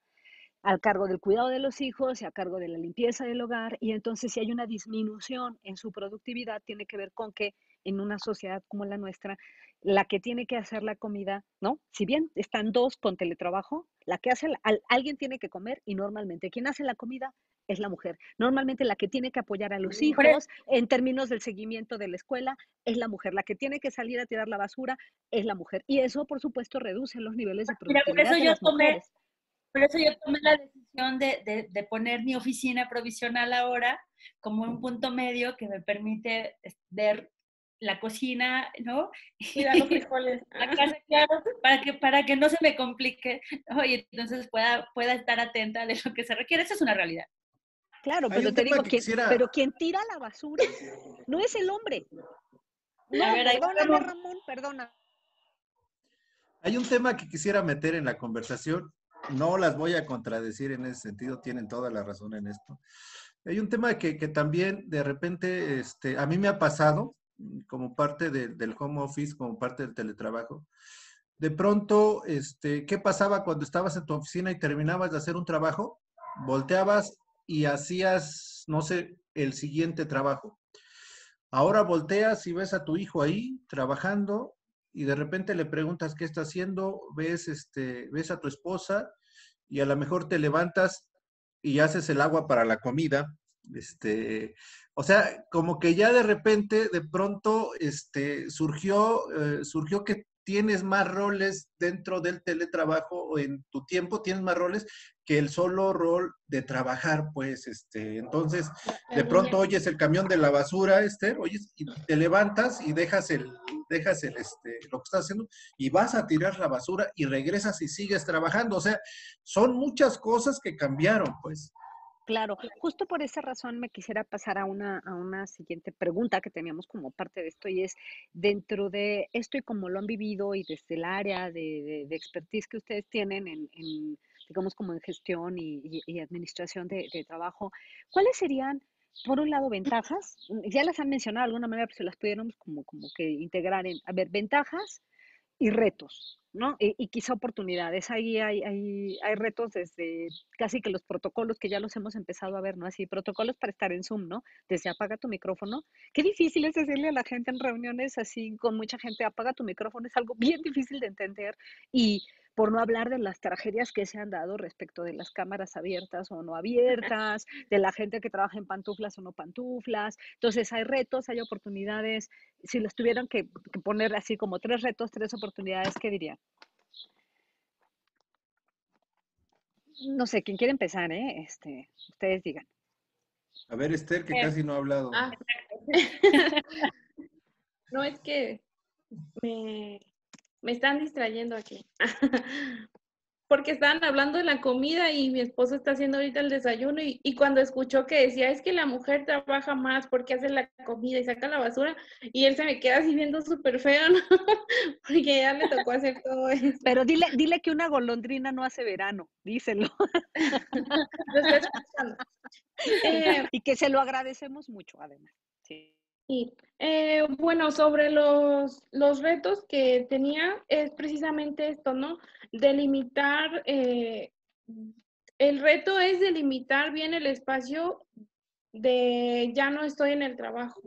al cargo del cuidado de los hijos y a cargo de la limpieza del hogar. Y entonces si hay una disminución en su productividad, tiene que ver con que en una sociedad como la nuestra, la que tiene que hacer la comida, ¿no? Si bien están dos con teletrabajo, la que hace, alguien tiene que comer y normalmente quien hace la comida es la mujer. Normalmente la que tiene que apoyar a los hijos en términos del seguimiento de la escuela es la mujer. La que tiene que salir a tirar la basura es la mujer. Y eso, por supuesto, reduce los niveles de productividad por eso de yo las tomé, mujeres. Por eso yo tomé la decisión de, de, de, poner mi oficina provisional ahora como un punto medio que me permite ver la cocina, ¿no? Y los frijoles. la casa, claro, para que, para que no se me complique, ¿no? y entonces pueda, pueda estar atenta de lo que se requiere. Esa es una realidad. Claro, pero te digo, que quisiera... pero quien tira la basura no es el hombre. No, ver, perdóname, Ramón, perdona. Hay un tema que quisiera meter en la conversación. No las voy a contradecir en ese sentido, tienen toda la razón en esto. Hay un tema que, también de repente este, a mí me ha pasado como parte de, del home office, como parte del teletrabajo. De pronto, este, ¿qué pasaba cuando estabas en tu oficina y terminabas de hacer un trabajo? Volteabas y hacías, no sé, el siguiente trabajo. Ahora volteas y ves a tu hijo ahí trabajando y de repente le preguntas qué está haciendo, ves, este, ves a tu esposa y a lo mejor te levantas y haces el agua para la comida. Este, o sea, como que ya de repente, de pronto, este, surgió, eh, surgió que tienes más roles dentro del teletrabajo o en tu tiempo tienes más roles que el solo rol de trabajar, pues, este, entonces, de pronto oyes el camión de la basura, Esther, oyes, y te levantas y dejas el, dejas el, este, lo que estás haciendo y vas a tirar la basura y regresas y sigues trabajando, o sea, son muchas cosas que cambiaron, pues. Claro, justo por esa razón me quisiera pasar a una, a una siguiente pregunta que teníamos como parte de esto y es, dentro de esto y como lo han vivido y desde el área de, de, expertise que ustedes tienen en, en, digamos, como en gestión y, y, administración de, de, trabajo, ¿cuáles serían, por un lado, ventajas? Ya las han mencionado de alguna manera, pero si las pudiéramos como, como que integrar en, a ver, ventajas y retos. ¿No? Y, y, quizá oportunidades. Ahí hay, hay, hay, retos desde casi que los protocolos que ya los hemos empezado a ver, ¿no? Así, protocolos para estar en Zoom, ¿no? Desde apaga tu micrófono. Qué difícil es decirle a la gente en reuniones así, con mucha gente, apaga tu micrófono, es algo bien difícil de entender. Y por no hablar de las tragedias que se han dado respecto de las cámaras abiertas o no abiertas, de la gente que trabaja en pantuflas o no pantuflas. Entonces hay retos, hay oportunidades. Si les tuvieran que, que poner así como tres retos, tres oportunidades, ¿qué dirían? No sé, ¿quién quiere empezar, eh? Este, ustedes digan. A ver, Esther, que casi no ha hablado. Ah. no, es que me, me están distrayendo aquí. Porque estaban hablando de la comida y mi esposo está haciendo ahorita el desayuno y, y, cuando escuchó que decía, es que la mujer trabaja más porque hace la comida y saca la basura y él se me queda así viendo súper feo, ¿no? porque ya le tocó hacer todo eso. Pero dile, dile que una golondrina no hace verano, díselo. eh, y que se lo agradecemos mucho, además. Sí. Sí, eh, bueno, sobre los, los retos que tenía es precisamente esto, ¿no? Delimitar, eh, el reto es delimitar bien el espacio de ya no estoy en el trabajo.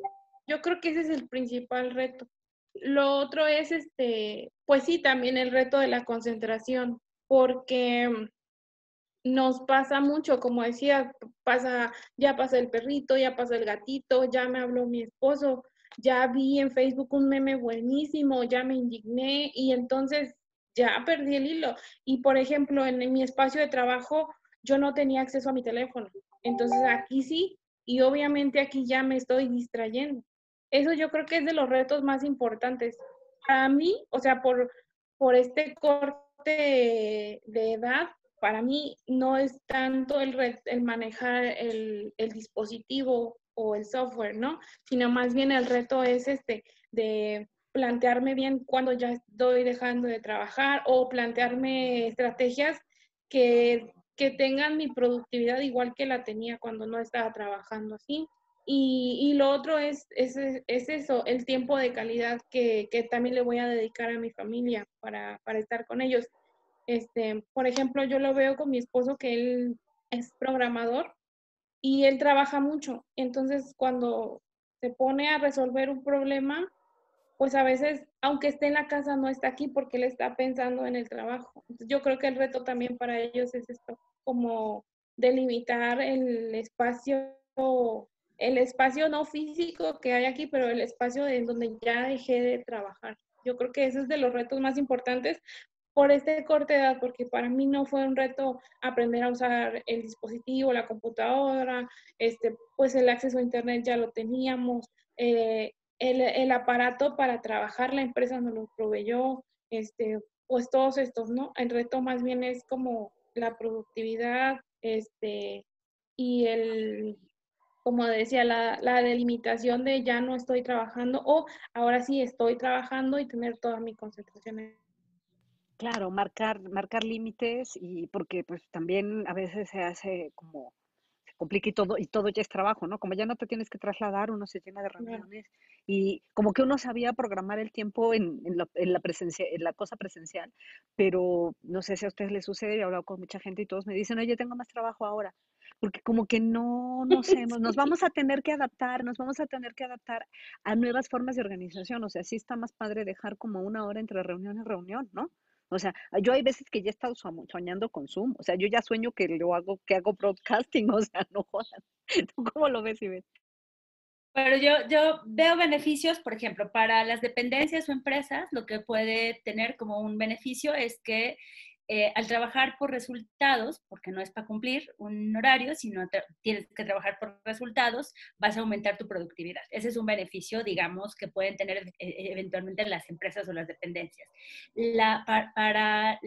Yo creo que ese es el principal reto. Lo otro es, este, pues sí, también el reto de la concentración, porque nos pasa mucho, como decía, pasa, ya pasa el perrito, ya pasa el gatito, ya me habló mi esposo, ya vi en Facebook un meme buenísimo, ya me indigné y entonces ya perdí el hilo. Y por ejemplo, en, mi espacio de trabajo yo no tenía acceso a mi teléfono. Entonces aquí sí, y obviamente aquí ya me estoy distrayendo. Eso yo creo que es de los retos más importantes. Para mí, o sea, por, por este corte de edad, para mí no es tanto el, el manejar el, el, dispositivo o el software, ¿no? Sino más bien el reto es este de plantearme bien cuando ya estoy dejando de trabajar o plantearme estrategias que, que tengan mi productividad igual que la tenía cuando no estaba trabajando así. Y, y, lo otro es, es, es, eso, el tiempo de calidad que, que, también le voy a dedicar a mi familia para, para estar con ellos. Este, por ejemplo, yo lo veo con mi esposo que él es programador y él trabaja mucho. Entonces, cuando se pone a resolver un problema, pues a veces, aunque esté en la casa, no está aquí porque él está pensando en el trabajo. Entonces, yo creo que el reto también para ellos es esto, como delimitar el espacio, el espacio no físico que hay aquí, pero el espacio en donde ya dejé de trabajar. Yo creo que ese es de los retos más importantes por este corte de edad, porque para mí no fue un reto aprender a usar el dispositivo, la computadora, este, pues el acceso a Internet ya lo teníamos, eh, el, el, aparato para trabajar la empresa nos lo proveyó, este, pues todos estos, ¿no? El reto más bien es como la productividad, este, y el, como decía, la, la, delimitación de ya no estoy trabajando o ahora sí estoy trabajando y tener toda mi concentración en Claro, marcar, marcar límites y porque pues también a veces se hace como, se complica y todo, y todo ya es trabajo, ¿no? Como ya no te tienes que trasladar, uno se llena de reuniones y como que uno sabía programar el tiempo en, en, la, en la presencia, en la cosa presencial, pero no sé si a ustedes les sucede, he hablado con mucha gente y todos me dicen, oye, tengo más trabajo ahora, porque como que no, no sé, nos vamos a tener que adaptar, nos vamos a tener que adaptar a nuevas formas de organización, o sea, sí está más padre dejar como una hora entre reunión y reunión, ¿no? O sea, yo hay veces que ya he estado soñando con Zoom. O sea, yo ya sueño que lo hago, que hago broadcasting. O sea, no jodas. ¿Tú cómo lo ves, Ivette? Pero yo, yo veo beneficios, por ejemplo, para las dependencias o empresas, lo que puede tener como un beneficio es que eh, al trabajar por resultados, porque no es para cumplir un horario, sino tienes que trabajar por resultados, vas a aumentar tu productividad. Ese es un beneficio, digamos, que pueden tener eh, eh, eventualmente las empresas o las dependencias. Para,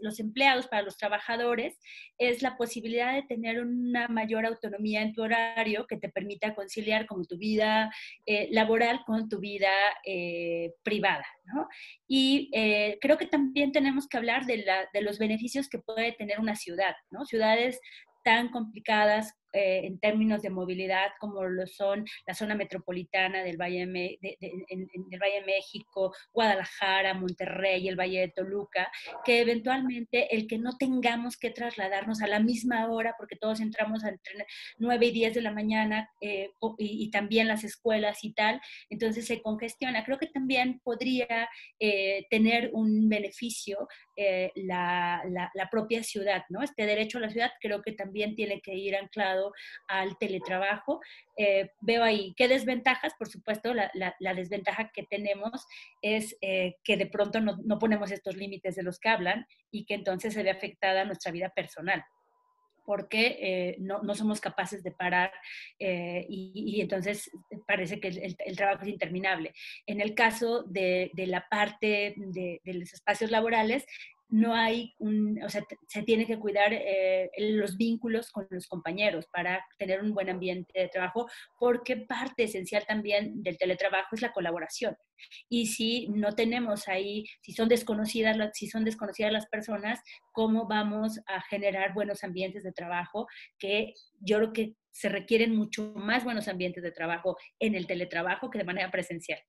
los empleados, para los trabajadores, es la posibilidad de tener una mayor autonomía en tu horario que te permita conciliar como tu vida laboral con tu vida privada. ¿No? Y creo que también tenemos que hablar de la de los beneficios que puede tener una ciudad, ¿no? Ciudades tan complicadas eh, en términos de movilidad como lo son la zona metropolitana del Valle, de, en, del Valle de México, Guadalajara, Monterrey, el Valle de Toluca, que eventualmente el que no tengamos que trasladarnos a la misma hora, porque todos entramos entre 9 y 10 de la mañana eh, y, y, también las escuelas y tal, entonces se congestiona. Creo que también podría eh, tener un beneficio la, la, la propia ciudad, ¿no? Este derecho a la ciudad creo que también tiene que ir anclado al teletrabajo. Eh, veo ahí qué desventajas, por supuesto, la, la, desventaja que tenemos es eh, que de pronto no, no ponemos estos límites de los que hablan y que entonces se ve afectada nuestra vida personal porque eh, no, no, somos capaces de parar eh, y, y, entonces parece que el, el, trabajo es interminable. En el caso de, de la parte de, los espacios laborales, no hay un, o sea, se tiene que cuidar eh, los vínculos con los compañeros para tener un buen ambiente de trabajo, porque parte esencial también del teletrabajo es la colaboración. Y si no tenemos ahí, si son desconocidas, si son desconocidas las personas, ¿cómo vamos a generar buenos ambientes de trabajo? Que yo creo que se requieren mucho más buenos ambientes de trabajo en el teletrabajo que de manera presencial.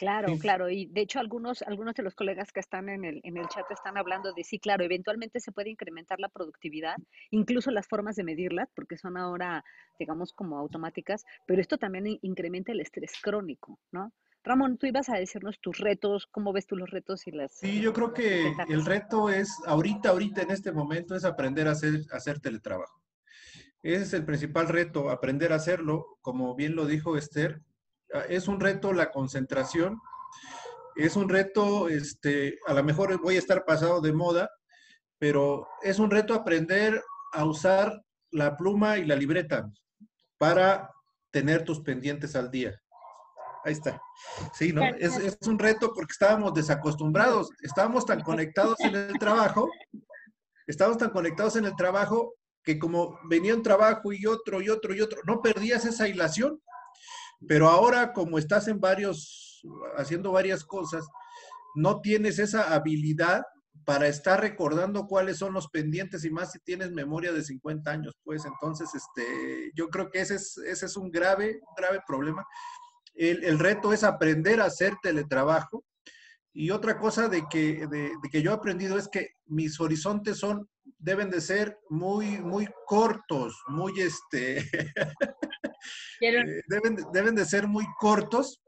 Claro, claro. Y de hecho algunos, algunos de los colegas que están en el, en el chat están hablando de sí, claro, eventualmente se puede incrementar la productividad, incluso las formas de medirla, porque son ahora, digamos, como automáticas, pero esto también incrementa el estrés crónico, ¿no? Ramón, tú ibas a decirnos tus retos, ¿cómo ves tú los retos y las... Sí, yo creo que el reto es, ahorita, ahorita en este momento, es aprender a hacer, a hacer teletrabajo. Ese es el principal reto, aprender a hacerlo. Como bien lo dijo Esther, es un reto la concentración, es un reto, este, a lo mejor voy a estar pasado de moda, pero es un reto aprender a usar la pluma y la libreta para tener tus pendientes al día. Ahí está. Sí, ¿no? Es, es, un reto porque estábamos desacostumbrados, estábamos tan conectados en el trabajo, estábamos tan conectados en el trabajo que como venía un trabajo y otro y otro y otro, no perdías esa hilación. Pero ahora, como estás en varios, haciendo varias cosas, no tienes esa habilidad para estar recordando cuáles son los pendientes y más si tienes memoria de 50 años, pues entonces este, yo creo que ese es, ese es un grave, grave problema. El, reto es aprender a hacer teletrabajo. Y otra cosa de que, de que yo he aprendido es que mis horizontes son, deben de ser muy, muy cortos, muy este, Eh, deben, deben de ser muy cortos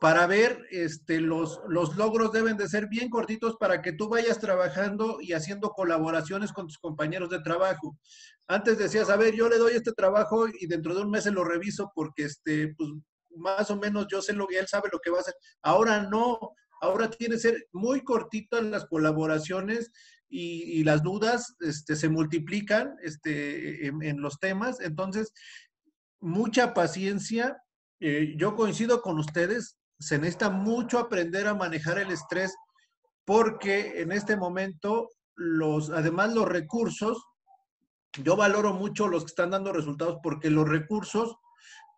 para ver este, los, los logros deben de ser bien cortitos para que tú vayas trabajando y haciendo colaboraciones con tus compañeros de trabajo. Antes decías, a ver, yo le doy este trabajo y dentro de un mes se lo reviso porque este, pues, más o menos yo sé lo que él sabe lo que va a hacer. Ahora no, ahora tiene que ser muy cortitas las colaboraciones y, las dudas este, se multiplican este, en, los temas. Entonces, mucha paciencia. Eh, yo coincido con ustedes, se necesita mucho aprender a manejar el estrés porque en este momento los, además los recursos, yo valoro mucho los que están dando resultados porque los recursos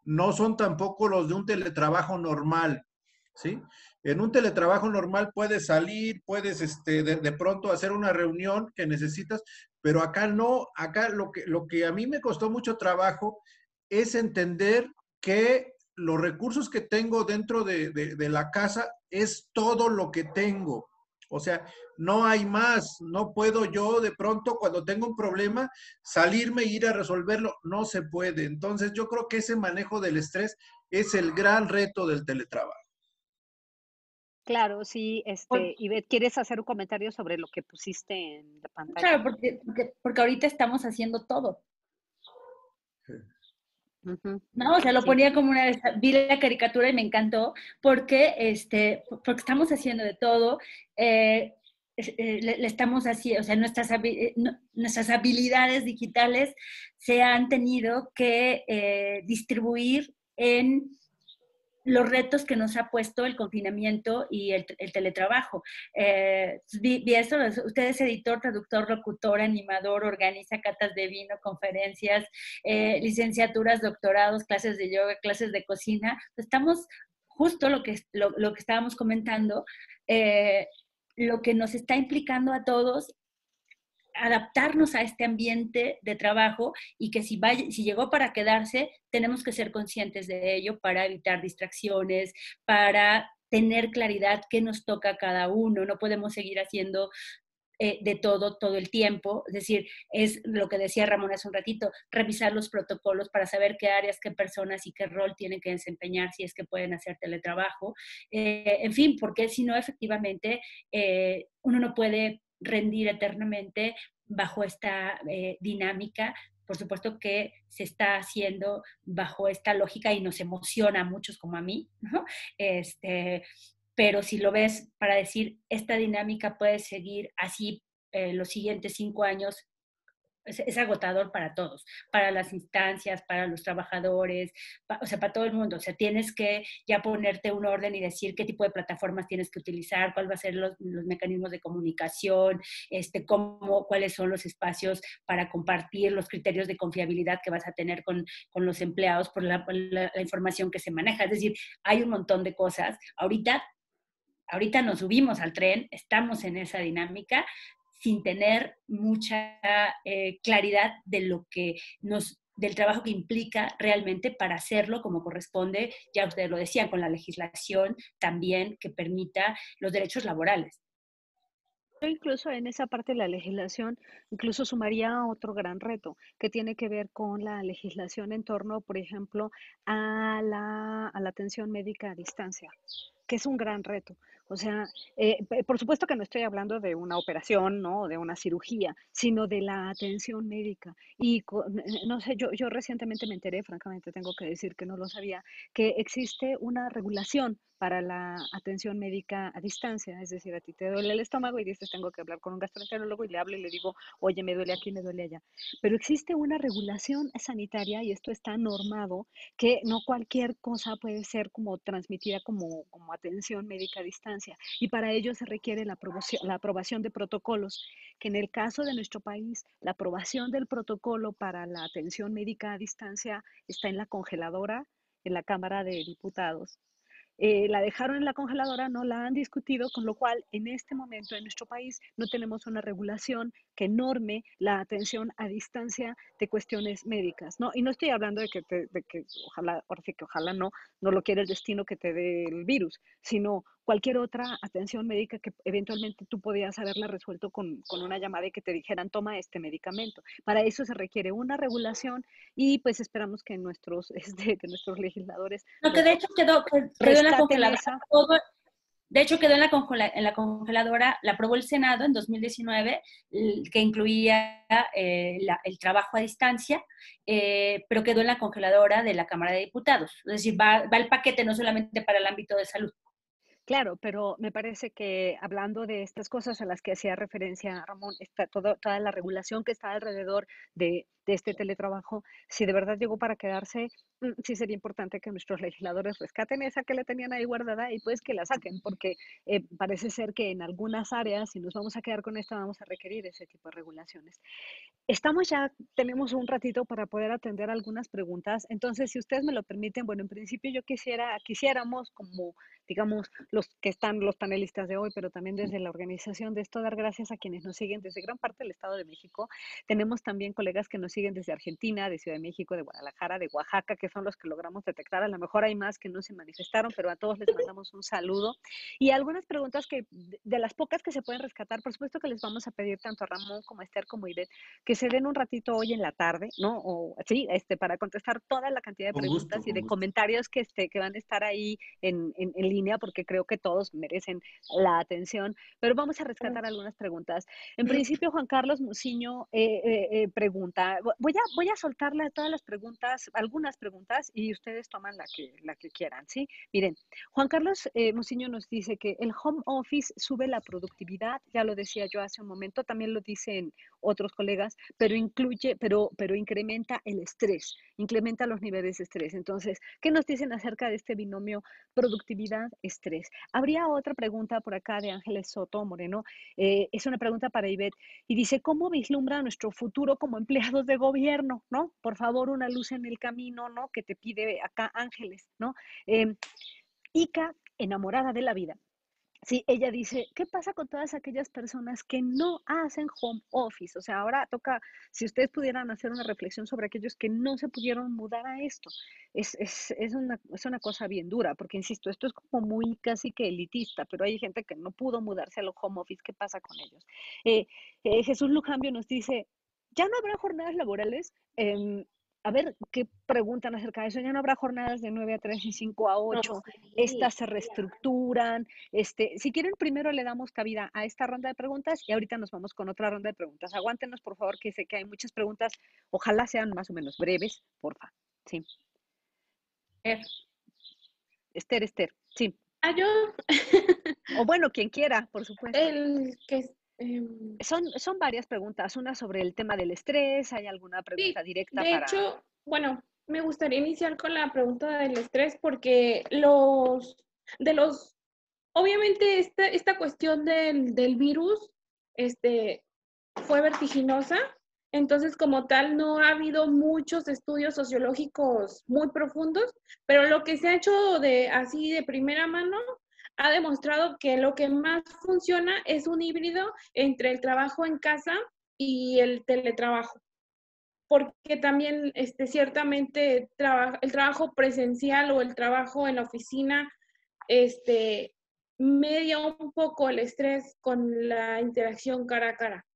no son tampoco los de un teletrabajo normal, ¿sí? En un teletrabajo normal puedes salir, puedes este, de, pronto hacer una reunión que necesitas, pero acá no, acá lo que, lo que a mí me costó mucho trabajo es entender que los recursos que tengo dentro de, de, la casa es todo lo que tengo. O sea, no hay más. No puedo yo de pronto cuando tengo un problema salirme e ir a resolverlo. No se puede. Entonces yo creo que ese manejo del estrés es el gran reto del teletrabajo. Claro, sí, este, Ivette, ¿quieres hacer un comentario sobre lo que pusiste en la pantalla? Claro, porque, porque, ahorita estamos haciendo todo. No, o sea, lo ponía como una, vi la caricatura y me encantó porque, este, porque estamos haciendo de todo, eh, eh, le, estamos haciendo, o sea, nuestras, eh, nuestras habilidades digitales se han tenido que distribuir en los retos que nos ha puesto el confinamiento y el, teletrabajo. Eh, vi, eso, usted es editor, traductor, locutor, animador, organiza catas de vino, conferencias, eh, licenciaturas, doctorados, clases de yoga, clases de cocina. Estamos justo lo que, lo, que estábamos comentando, eh, lo que nos está implicando a todos adaptarnos a este ambiente de trabajo y que si, si llegó para quedarse, tenemos que ser conscientes de ello para evitar distracciones, para tener claridad qué nos toca a cada uno. No podemos seguir haciendo eh, de todo todo el tiempo. Es decir, es lo que decía Ramón hace un ratito, revisar los protocolos para saber qué áreas, qué personas y qué rol tienen que desempeñar si es que pueden hacer teletrabajo. Eh, en fin, porque si no, efectivamente, eh, uno no puede rendir eternamente bajo esta eh, dinámica. Por supuesto que se está haciendo bajo esta lógica y nos emociona a muchos como a mí, Este, pero si lo ves para decir, esta dinámica puede seguir así eh, los siguientes cinco años, es, agotador para todos, para las instancias, para los trabajadores, o sea, para todo el mundo. O sea, tienes que ya ponerte un orden y decir qué tipo de plataformas tienes que utilizar, cuál va a ser los, mecanismos de comunicación, este, cómo, cuáles son los espacios para compartir los criterios de confiabilidad que vas a tener con, con los empleados por la, la información que se maneja. Es decir, hay un montón de cosas. Ahorita ahorita nos subimos al tren, estamos en esa dinámica, sin tener mucha eh, claridad de lo que nos del trabajo que implica realmente para hacerlo como corresponde, ya ustedes lo decían, con la legislación también que permita los derechos laborales. Incluso en esa parte de la legislación, incluso sumaría otro gran reto que tiene que ver con la legislación en torno, por ejemplo, a la, a la atención médica a distancia, que es un gran reto. O sea, eh, por supuesto que no estoy hablando de una operación, ¿no? De una cirugía, sino de la atención médica. Y no sé, yo, yo recientemente me enteré, francamente tengo que decir que no lo sabía, que existe una regulación para la atención médica a distancia. Es decir, a ti te duele el estómago y dices, tengo que hablar con un gastroenterólogo y le hablo y le digo, oye, me duele aquí, me duele allá. Pero existe una regulación sanitaria y esto está normado, que no cualquier cosa puede ser como transmitida como, como atención médica a distancia. Y para ello se requiere la aprobación, la aprobación de protocolos, que en el caso de nuestro país, la aprobación del protocolo para la atención médica a distancia está en la congeladora, en la Cámara de Diputados eh, la dejaron en la congeladora, no la han discutido, con lo cual en este momento en nuestro país no tenemos una regulación que norme la atención a distancia de cuestiones médicas, ¿no? Y no estoy hablando de que, de que ojalá, ahora sí que ojalá no, no lo quiere el destino que te dé el virus, sino cualquier otra atención médica que eventualmente tú podías haberla resuelto con, una llamada y que te dijeran, toma este medicamento. Para eso se requiere una regulación y pues esperamos que nuestros, este, que nuestros legisladores... No, que de hecho quedó, quedó en la de hecho, quedó en la, en la, congeladora, la aprobó el Senado en 2019, que incluía eh, el trabajo a distancia, eh, pero quedó en la congeladora de la Cámara de Diputados. Es decir, va, va el paquete no solamente para el ámbito de salud. Claro, pero me parece que hablando de estas cosas a las que hacía referencia Ramón, está todo, toda la regulación que está alrededor de, de este teletrabajo, si de verdad llegó para quedarse, mm, sí sería importante que nuestros legisladores rescaten esa que le tenían ahí guardada y pues que la saquen, porque eh, parece ser que en algunas áreas, si nos vamos a quedar con esto, vamos a requerir ese tipo de regulaciones. Estamos ya, tenemos un ratito para poder atender algunas preguntas, entonces si ustedes me lo permiten, bueno, en principio yo quisiera, quisiéramos como, digamos, los que están los panelistas de hoy, pero también desde la organización de esto, dar gracias a quienes nos siguen desde gran parte del Estado de México. Tenemos también colegas que nos siguen desde Argentina, de Ciudad de México, de Guadalajara, de Oaxaca, que son los que logramos detectar. A lo mejor hay más que no se manifestaron, pero a todos les mandamos un saludo. Y algunas preguntas que, de las pocas que se pueden rescatar, por supuesto que les vamos a pedir tanto a Ramón como a Esther como a Ivette, que se den un ratito hoy en la tarde, ¿no? O sí, este, para contestar toda la cantidad de preguntas y de comentarios que, este, que van a estar ahí en, en, en línea, porque creo que todos merecen la atención. Pero vamos a rescatar algunas preguntas. En principio, Juan Carlos Muciño eh, eh, eh pregunta, voy a, voy a soltarle todas las preguntas, algunas preguntas, y ustedes toman la que, la que quieran, ¿sí? Miren, Juan Carlos eh, nos dice que el home office sube la productividad, ya lo decía yo hace un momento, también lo dicen otros colegas, pero incluye, pero, pero incrementa el estrés, incrementa los niveles de estrés. Entonces, ¿qué nos dicen acerca de este binomio productividad-estrés? Habría otra pregunta por acá de Ángeles Soto Moreno, eh, es una pregunta para Ivette, y dice, ¿cómo vislumbra nuestro futuro como empleados gobierno, ¿no? Por favor, una luz en el camino, ¿no? Que te pide acá Ángeles, ¿no? Eh, Ica, enamorada de la vida, Sí, ella dice, ¿qué pasa con todas aquellas personas que no hacen home office? O sea, ahora toca, si ustedes pudieran hacer una reflexión sobre aquellos que no se pudieron mudar a esto, es, es, es, una, es una cosa bien dura, porque insisto, esto es como muy casi que elitista, pero hay gente que no pudo mudarse a los home office, ¿qué pasa con ellos? Eh, eh, Jesús Lujambio nos dice, ¿ya no habrá jornadas laborales? Em, a ver qué preguntan acerca de eso. Ya no habrá jornadas de 9 a 3 y 5 a 8. Estas se reestructuran. Este, si quieren, primero le damos cabida a esta ronda de preguntas y ahorita nos vamos con otra ronda de preguntas. Aguántenos, por favor, que sé que hay muchas preguntas. Ojalá sean más o menos breves, porfa. Sí. Esther, Esther, sí. Ah, yo. o bueno, quien quiera, por supuesto. El que son, son varias preguntas, una sobre el tema del estrés, ¿hay alguna pregunta directa? De hecho, bueno, me gustaría iniciar con la pregunta del estrés porque los, de los, obviamente esta, esta cuestión del, del virus, este, fue vertiginosa, entonces, como tal, no ha habido muchos estudios sociológicos muy profundos, pero lo que se ha hecho de así de primera mano ha demostrado que lo que más funciona es un híbrido entre el trabajo en casa y el teletrabajo. Porque también este, ciertamente el trabajo presencial o el trabajo en la oficina este, media un poco el estrés con la interacción cara a cara.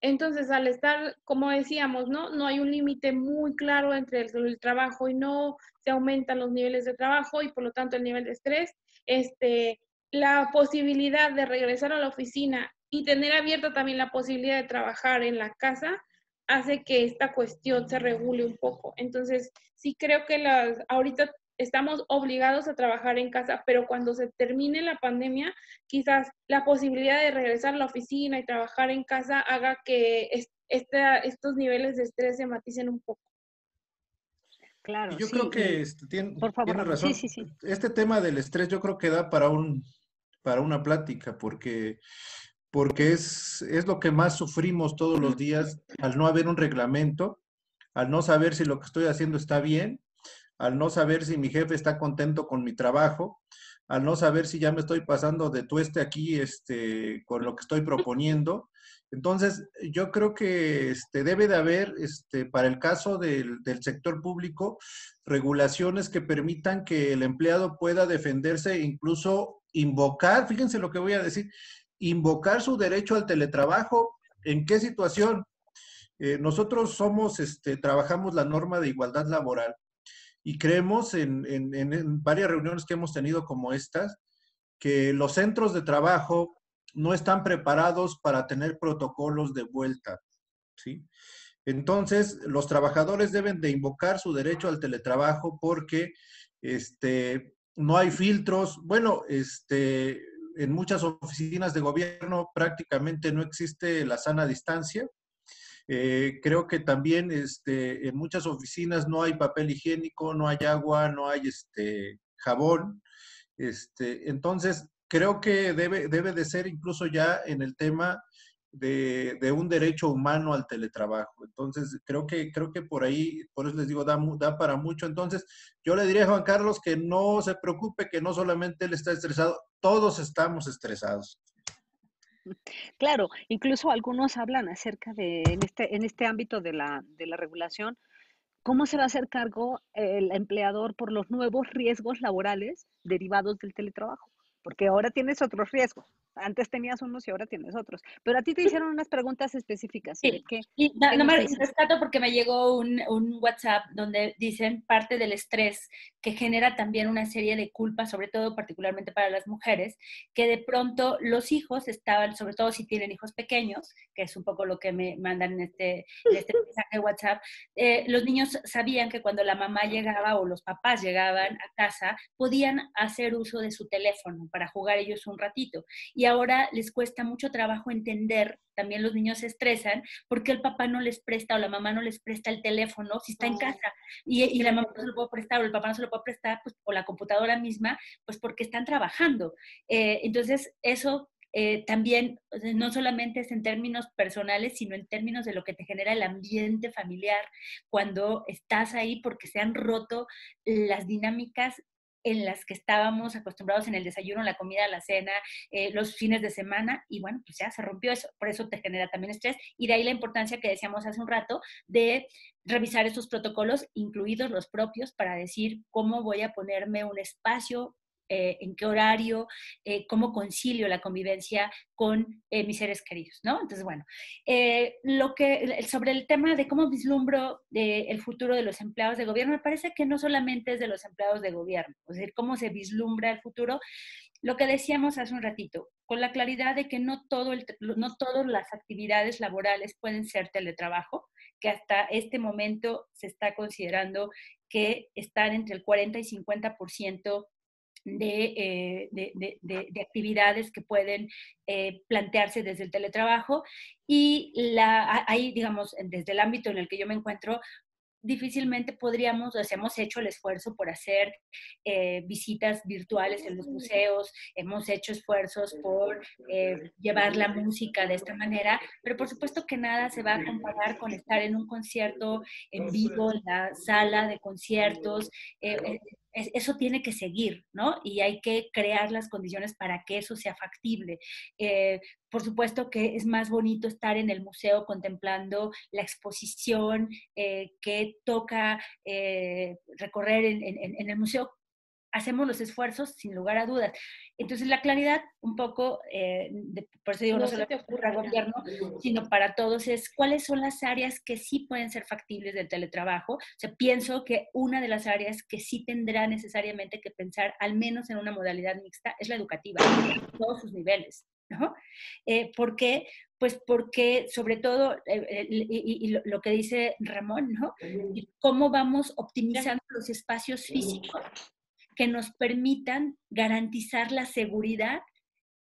Entonces, al estar, como decíamos, ¿no? No hay un límite muy claro entre el, el, trabajo y no se aumentan los niveles de trabajo y por lo tanto el nivel de estrés este, la posibilidad de regresar a la oficina y tener abierta también la posibilidad de trabajar en la casa, hace que esta cuestión se regule un poco. Entonces, sí creo que las, ahorita estamos obligados a trabajar en casa, pero cuando se termine la pandemia, quizás la posibilidad de regresar a la oficina y trabajar en casa haga que estos niveles de estrés se maticen un poco. Claro. Yo creo que este, tiene, razón. este tema del estrés yo creo que da para un para una plática porque porque es, es lo que más sufrimos todos los días al no haber un reglamento, al no saber si lo que estoy haciendo está bien, al no saber si mi jefe está contento con mi trabajo, al no saber si ya me estoy pasando de tueste aquí este, con lo que estoy proponiendo Entonces, yo creo que este, debe de haber, este, para el caso del, sector público, regulaciones que permitan que el empleado pueda defenderse, incluso invocar, fíjense lo que voy a decir, invocar su derecho al teletrabajo. ¿En qué situación? Eh, nosotros somos, este, trabajamos la norma de igualdad laboral y creemos en varias reuniones que hemos tenido como estas, que los centros de trabajo no están preparados para tener protocolos de vuelta, ¿sí? Entonces, los trabajadores deben de invocar su derecho al teletrabajo porque este, no hay filtros. Bueno, este, en muchas oficinas de gobierno prácticamente no existe la sana distancia. Eh, creo que también este, en muchas oficinas no hay papel higiénico, no hay agua, no hay este, jabón. Este, entonces, creo que debe, debe de ser incluso ya en el tema de, de, un derecho humano al teletrabajo. Entonces, creo que, creo que por ahí, por eso les digo, da, da para mucho. Entonces, yo le diría a Juan Carlos que no se preocupe, que no solamente él está estresado, todos estamos estresados. Claro, incluso algunos hablan acerca de, en este, en este ámbito de la, de la regulación, ¿Cómo se va a hacer cargo el empleador por los nuevos riesgos laborales derivados del teletrabajo? Porque ahora tienes otros riesgos. Antes tenías unos y ahora tienes otros. Pero a ti te hicieron unas preguntas específicas. Sí. ¿Qué, y no, me rescato porque me llegó un, un, WhatsApp donde dicen parte del estrés que genera también una serie de culpas, sobre todo particularmente para las mujeres, que de pronto los hijos estaban, sobre todo si tienen hijos pequeños, que es un poco lo que me mandan en este, en este mensaje de WhatsApp, eh, los niños sabían que cuando la mamá llegaba o los papás llegaban a casa, podían hacer uso de su teléfono para jugar ellos un ratito. Y ahora les cuesta mucho trabajo entender, también los niños se estresan, porque el papá no les presta o la mamá no les presta el teléfono si está en casa. Y, y la mamá no se lo puede prestar o el papá no se lo puede prestar, pues, o la computadora misma, pues porque están trabajando. Eh, entonces, eso eh, también no solamente es en términos personales, sino en términos de lo que te genera el ambiente familiar cuando estás ahí porque se han roto las dinámicas en las que estábamos acostumbrados en el desayuno, la comida, la cena, eh, los fines de semana, y bueno, pues ya se rompió eso, por eso te genera también estrés, y de ahí la importancia que decíamos hace un rato de revisar esos protocolos, incluidos los propios, para decir cómo voy a ponerme un espacio eh, en qué horario, eh, cómo concilio la convivencia con eh, mis seres queridos, ¿no? Entonces, bueno, lo que, sobre el tema de cómo vislumbro el futuro de los empleados de gobierno, me parece que no solamente es de los empleados de gobierno, es decir, cómo se vislumbra el futuro, lo que decíamos hace un ratito, con la claridad de que no, todo el, no todas las actividades laborales pueden ser teletrabajo, que hasta este momento se está considerando que están entre el 40 y 50% eh, de, de, de, de, actividades que pueden eh, plantearse desde el teletrabajo. Y la, ahí, digamos, desde el ámbito en el que yo me encuentro, difícilmente podríamos, o hemos hecho el esfuerzo por hacer eh, visitas virtuales en los museos, hemos hecho esfuerzos por llevar la música de esta manera, pero por supuesto que nada se va a comparar con estar en un concierto en vivo, en la sala de conciertos, eso tiene que seguir, ¿no? Y hay que crear las condiciones para que eso sea factible. Eh, por supuesto que es más bonito estar en el museo contemplando la exposición eh, que toca eh, recorrer en, el museo hacemos los esfuerzos sin lugar a dudas. Entonces, la claridad, un poco, eh, por eso digo, no, solo para el gobierno, sino para todos, es cuáles son las áreas que sí pueden ser factibles del teletrabajo. O sea, pienso que una de las áreas que sí tendrá necesariamente que pensar, al menos en una modalidad mixta, es la educativa, en todos sus niveles. ¿no? Eh, ¿Por qué? Pues porque, sobre todo, eh, y, y, lo que dice Ramón, ¿no? ¿Cómo vamos optimizando los espacios físicos que nos permitan garantizar la seguridad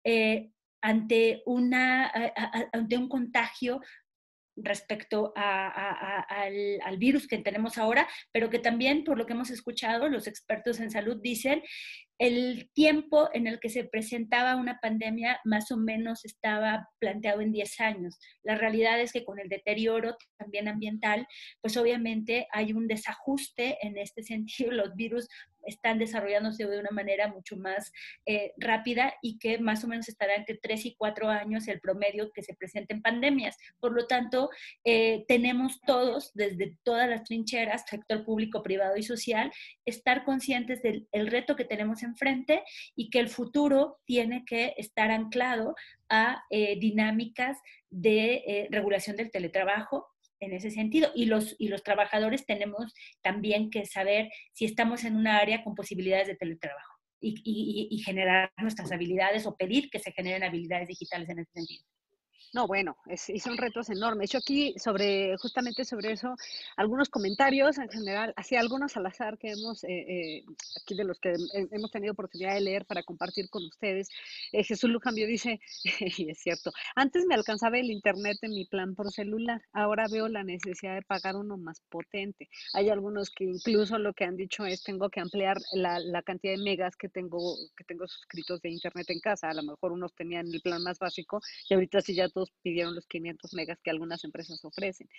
eh, ante, una, ante un contagio respecto al, al, virus que tenemos ahora, pero que también, por lo que hemos escuchado, los expertos en salud dicen el tiempo en el que se presentaba una pandemia más o menos estaba planteado en 10 años. La realidad es que con el deterioro también ambiental, pues obviamente hay un desajuste en este sentido. Los virus están desarrollándose de una manera mucho más eh, rápida y que más o menos estará entre 3 y 4 años el promedio que se presenta en pandemias. Por lo tanto, eh, tenemos todos, desde todas las trincheras, sector público, privado y social, estar conscientes del reto que tenemos enfrente y que el futuro tiene que estar anclado a eh, dinámicas de regulación del teletrabajo, en ese sentido. Y los, y los trabajadores tenemos también que saber si estamos en un área con posibilidades de teletrabajo y, y, y generar nuestras habilidades o pedir que se generen habilidades digitales en ese sentido. No, bueno, es, y son retos enormes. Yo aquí sobre, justamente sobre eso, algunos comentarios en general, así algunos al azar que hemos, eh, eh, aquí de los que hemos tenido oportunidad de leer para compartir con ustedes. Eh, Jesús Lujambio dice, y es cierto, antes me alcanzaba el internet en mi plan por celular, ahora veo la necesidad de pagar uno más potente. Hay algunos que incluso lo que han dicho es, tengo que ampliar la, la cantidad de megas que tengo, que tengo suscritos de internet en casa. A lo mejor unos tenían el plan más básico y ahorita sí ya todo pidieron los 500 megas que algunas empresas ofrecen,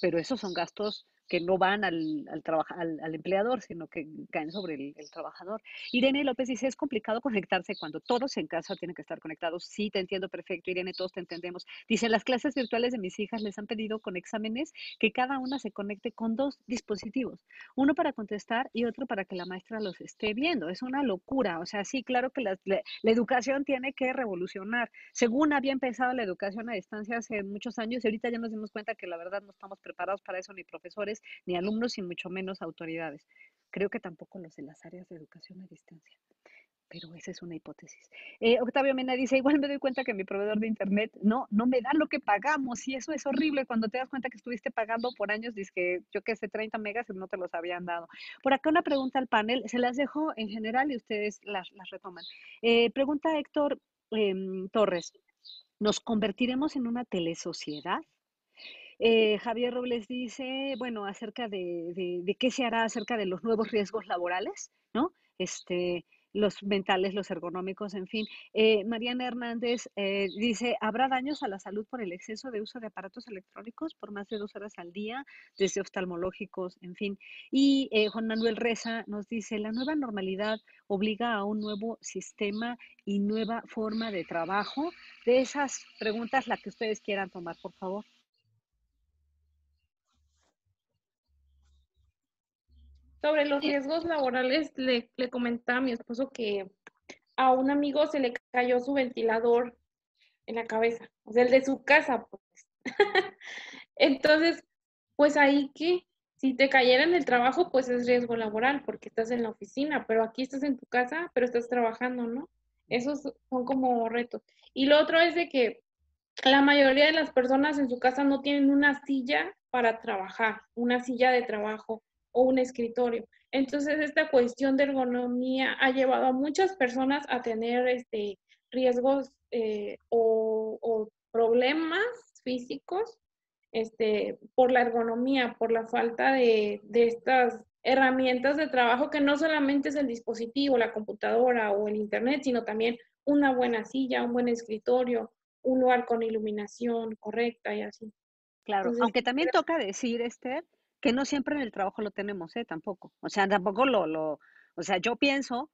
pero esos son gastos que no van al, al, al, empleador, sino que caen sobre el, trabajador. Irene López dice, es complicado conectarse cuando todos en casa tienen que estar conectados. Sí, te entiendo perfecto, Irene, todos te entendemos. Dice, las clases virtuales de mis hijas les han pedido con exámenes que cada una se conecte con dos dispositivos, uno para contestar y otro para que la maestra los esté viendo. Es una locura. O sea, sí, claro que la, la educación tiene que revolucionar. Según había empezado la educación a distancia hace muchos años, y ahorita ya nos dimos cuenta que la verdad no estamos preparados para eso, ni profesores, ni alumnos, y mucho menos autoridades. Creo que tampoco los de las áreas de educación a distancia. Pero esa es una hipótesis. Eh, Octavio Mena dice, igual me doy cuenta que mi proveedor de internet no, no me da lo que pagamos y eso es horrible cuando te das cuenta que estuviste pagando por años, dice que yo que sé, 30 megas y no te los habían dado. Por acá una pregunta al panel, se las dejo en general y ustedes las, las retoman. Eh, pregunta Héctor em, Torres, ¿nos convertiremos en una telesociedad? Eh, Javier Robles dice, bueno, acerca de, de, qué se hará acerca de los nuevos riesgos laborales, ¿no? Este, los mentales, los ergonómicos, en fin. Eh, Mariana Hernández eh, dice, ¿habrá daños a la salud por el exceso de uso de aparatos electrónicos por más de dos horas al día, desde oftalmológicos, en fin? Y Juan Manuel Reza nos dice, la nueva normalidad obliga a un nuevo sistema y nueva forma de trabajo. De esas preguntas, la que ustedes quieran tomar, por favor. Sobre los riesgos laborales, le, le comentaba a mi esposo que a un amigo se le cayó su ventilador en la cabeza, o sea, el de su casa, pues. Entonces, pues ahí que si te cayera en el trabajo, pues es riesgo laboral porque estás en la oficina, pero aquí estás en tu casa, pero estás trabajando, ¿no? Esos son como retos. Y lo otro es de que la mayoría de las personas en su casa no tienen una silla para trabajar, una silla de trabajo o un escritorio. Entonces, esta cuestión de ergonomía ha llevado a muchas personas a tener este, riesgos eh, o, problemas físicos este, por la ergonomía, por la falta de, de estas herramientas de trabajo que no solamente es el dispositivo, la computadora o el internet, sino también una buena silla, un buen escritorio, un lugar con iluminación correcta y así. Claro, aunque también toca decir, Esther, que no siempre en el trabajo lo tenemos, ¿eh? Tampoco. O sea, tampoco lo, lo, o sea, yo pienso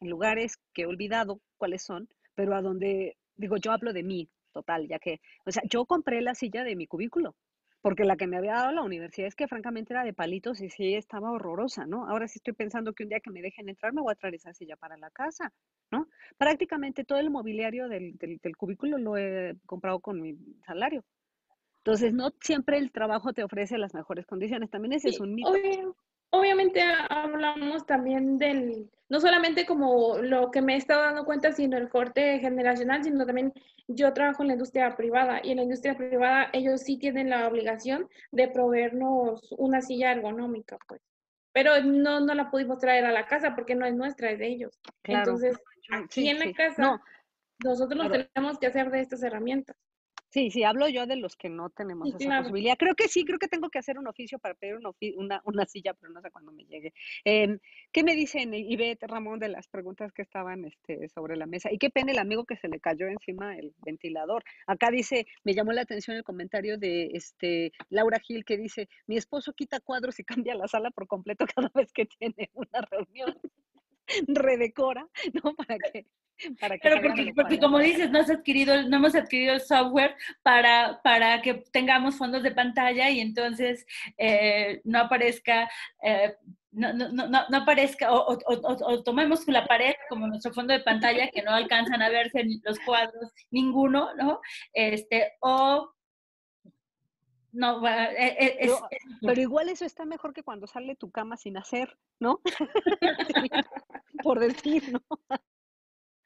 en lugares que he olvidado cuáles son, pero a donde, digo, yo hablo de mí, total, ya que, o sea, yo compré la silla de mi cubículo, porque la que me había dado la universidad es que francamente era de palitos y sí estaba horrorosa, ¿no? Ahora sí estoy pensando que un día que me dejen entrar me voy a traer esa silla para la casa, ¿no? Prácticamente todo el mobiliario del, del, del cubículo lo he comprado con mi salario. Entonces, no siempre el trabajo te ofrece las mejores condiciones. También ese es un mito. obviamente hablamos también del, no solamente como lo que me he estado dando cuenta, sino el corte generacional, sino también yo trabajo en la industria privada y en la industria privada ellos sí tienen la obligación de proveernos una silla ergonómica, pues. Pero no, no la pudimos traer a la casa porque no es nuestra, es de ellos. Entonces, aquí en la casa, nosotros nos tenemos que hacer de estas herramientas. Sí, sí, hablo yo de los que no tenemos esa posibilidad. Creo que sí, creo que tengo que hacer un oficio para pedir una, una, silla, pero no sé cuándo me llegue. Eh, ¿Qué me dicen Ivette, Ramón, de las preguntas que estaban este, sobre la mesa? Y qué pena el amigo que se le cayó encima el ventilador. Acá dice, me llamó la atención el comentario de este Laura Gil que dice, mi esposo quita cuadros y cambia la sala por completo cada vez que tiene una reunión. redecora, ¿no? Para que para que porque, porque como dices, no, has adquirido, no hemos adquirido el software para, para que tengamos fondos de pantalla y entonces eh, no aparezca eh, no, no, no, no aparezca, o, o, o, tomemos la pared como nuestro fondo de pantalla, que no alcanzan a verse los cuadros, ninguno, ¿no? Este, o no, e, e, es, pero, igual eso está mejor que cuando sale tu cama sin hacer, ¿no? Por decir, ¿no?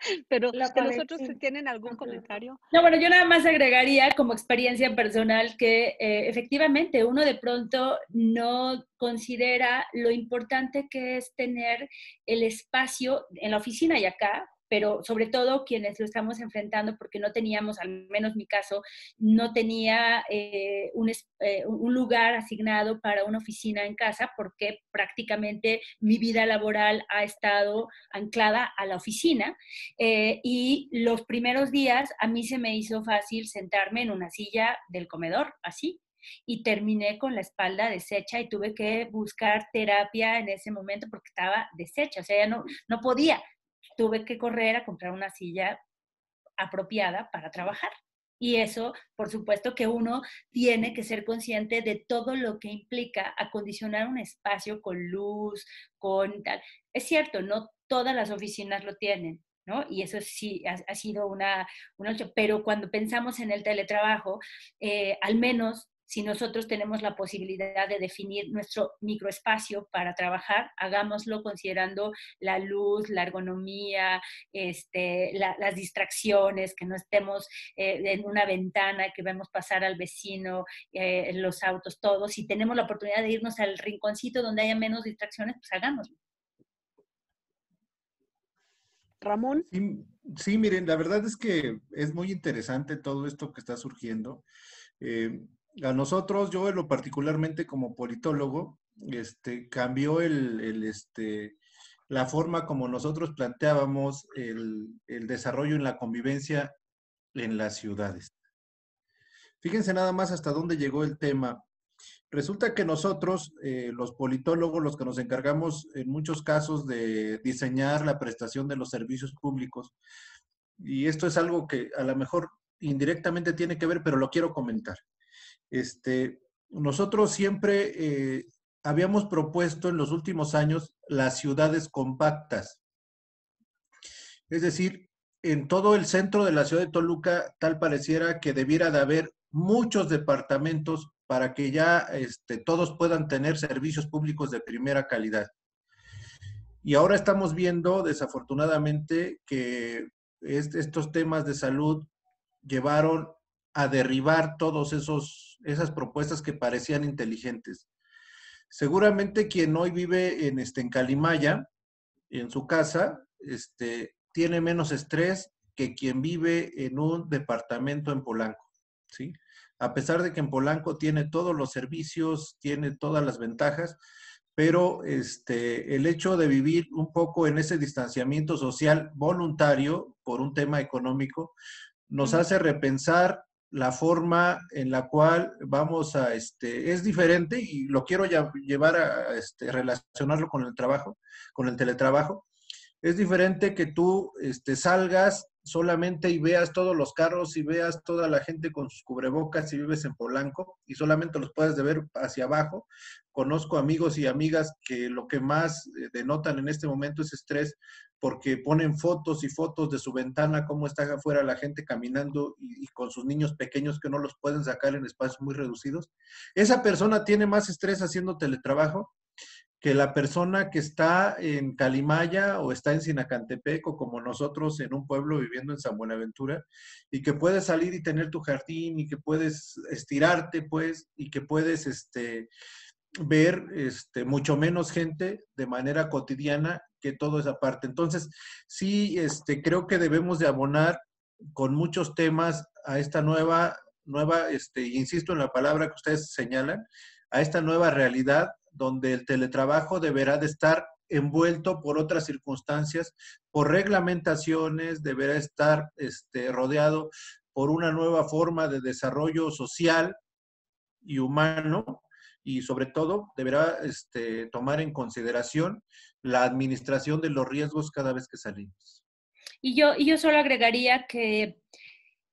Pero los otros tienen algún comentario. No, bueno, yo nada más agregaría como experiencia personal que eh, efectivamente uno de pronto no considera lo importante que es tener el espacio en la oficina y acá pero sobre todo quienes lo estamos enfrentando porque no teníamos, al menos mi caso, no tenía eh, eh, un, lugar asignado para una oficina en casa porque prácticamente mi vida laboral ha estado anclada a la oficina eh, y los primeros días a mí se me hizo fácil sentarme en una silla del comedor, así, y terminé con la espalda deshecha y tuve que buscar terapia en ese momento porque estaba deshecha, o sea, ya no, no podía, tuve que correr a comprar una silla apropiada para trabajar. Y eso, por supuesto, que uno tiene que ser consciente de todo lo que implica acondicionar un espacio con luz, con tal. Es cierto, no todas las oficinas lo tienen, ¿no? Y eso sí ha, sido una, una, pero cuando pensamos en el teletrabajo, eh, al menos si nosotros tenemos la posibilidad de definir nuestro microespacio para trabajar, hagámoslo considerando la luz, la ergonomía, este, las distracciones, que no estemos eh, en una ventana, que vemos pasar al vecino, eh, los autos, todos. Si tenemos la oportunidad de irnos al rinconcito donde haya menos distracciones, pues hagámoslo. Ramón. Sí, miren, la verdad es que es muy interesante todo esto que está surgiendo. Eh, a nosotros, yo en lo particularmente como politólogo, este, cambió el, este, la forma como nosotros planteábamos el, desarrollo en la convivencia en las ciudades. Fíjense nada más hasta dónde llegó el tema. Resulta que nosotros, eh, los politólogos, los que nos encargamos en muchos casos de diseñar la prestación de los servicios públicos, y esto es algo que a lo mejor indirectamente tiene que ver, pero lo quiero comentar. Este, nosotros siempre eh, habíamos propuesto en los últimos años las ciudades compactas. Es decir, en todo el centro de la ciudad de Toluca, tal pareciera que debiera de haber muchos departamentos para que ya este, todos puedan tener servicios públicos de primera calidad. Y ahora estamos viendo, desafortunadamente, que estos temas de salud llevaron a derribar todos esos esas propuestas que parecían inteligentes. Seguramente quien hoy vive en, este, en Calimaya, en su casa, este, tiene menos estrés que quien vive en un departamento en Polanco, ¿sí? A pesar de que en Polanco tiene todos los servicios, tiene todas las ventajas, pero este, el hecho de vivir un poco en ese distanciamiento social voluntario por un tema económico nos hace repensar la forma en la cual vamos a, este, es diferente y lo quiero llevar a este, relacionarlo con el trabajo, con el teletrabajo. Es diferente que tú este, salgas solamente y veas todos los carros y veas toda la gente con sus cubrebocas si vives en Polanco y solamente los puedes de ver hacia abajo. Conozco amigos y amigas que lo que más eh, denotan en este momento es estrés porque ponen fotos y fotos de su ventana, cómo está afuera la gente caminando y, con sus niños pequeños que no los pueden sacar en espacios muy reducidos. Esa persona tiene más estrés haciendo teletrabajo que la persona que está en Calimaya o está en Sinacantepec o como nosotros en un pueblo viviendo en San Buenaventura y que puedes salir y tener tu jardín y que puedes estirarte pues y que puedes este ver este, mucho menos gente de manera cotidiana que todo esa parte. Entonces, sí, este, creo que debemos de abonar con muchos temas a esta nueva, nueva, este, insisto en la palabra que ustedes señalan, a esta nueva realidad donde el teletrabajo deberá de estar envuelto por otras circunstancias, por reglamentaciones, deberá estar este, rodeado por una nueva forma de desarrollo social y humano y sobre todo deberá este, tomar en consideración la administración de los riesgos cada vez que salimos. Y yo, y yo solo agregaría que,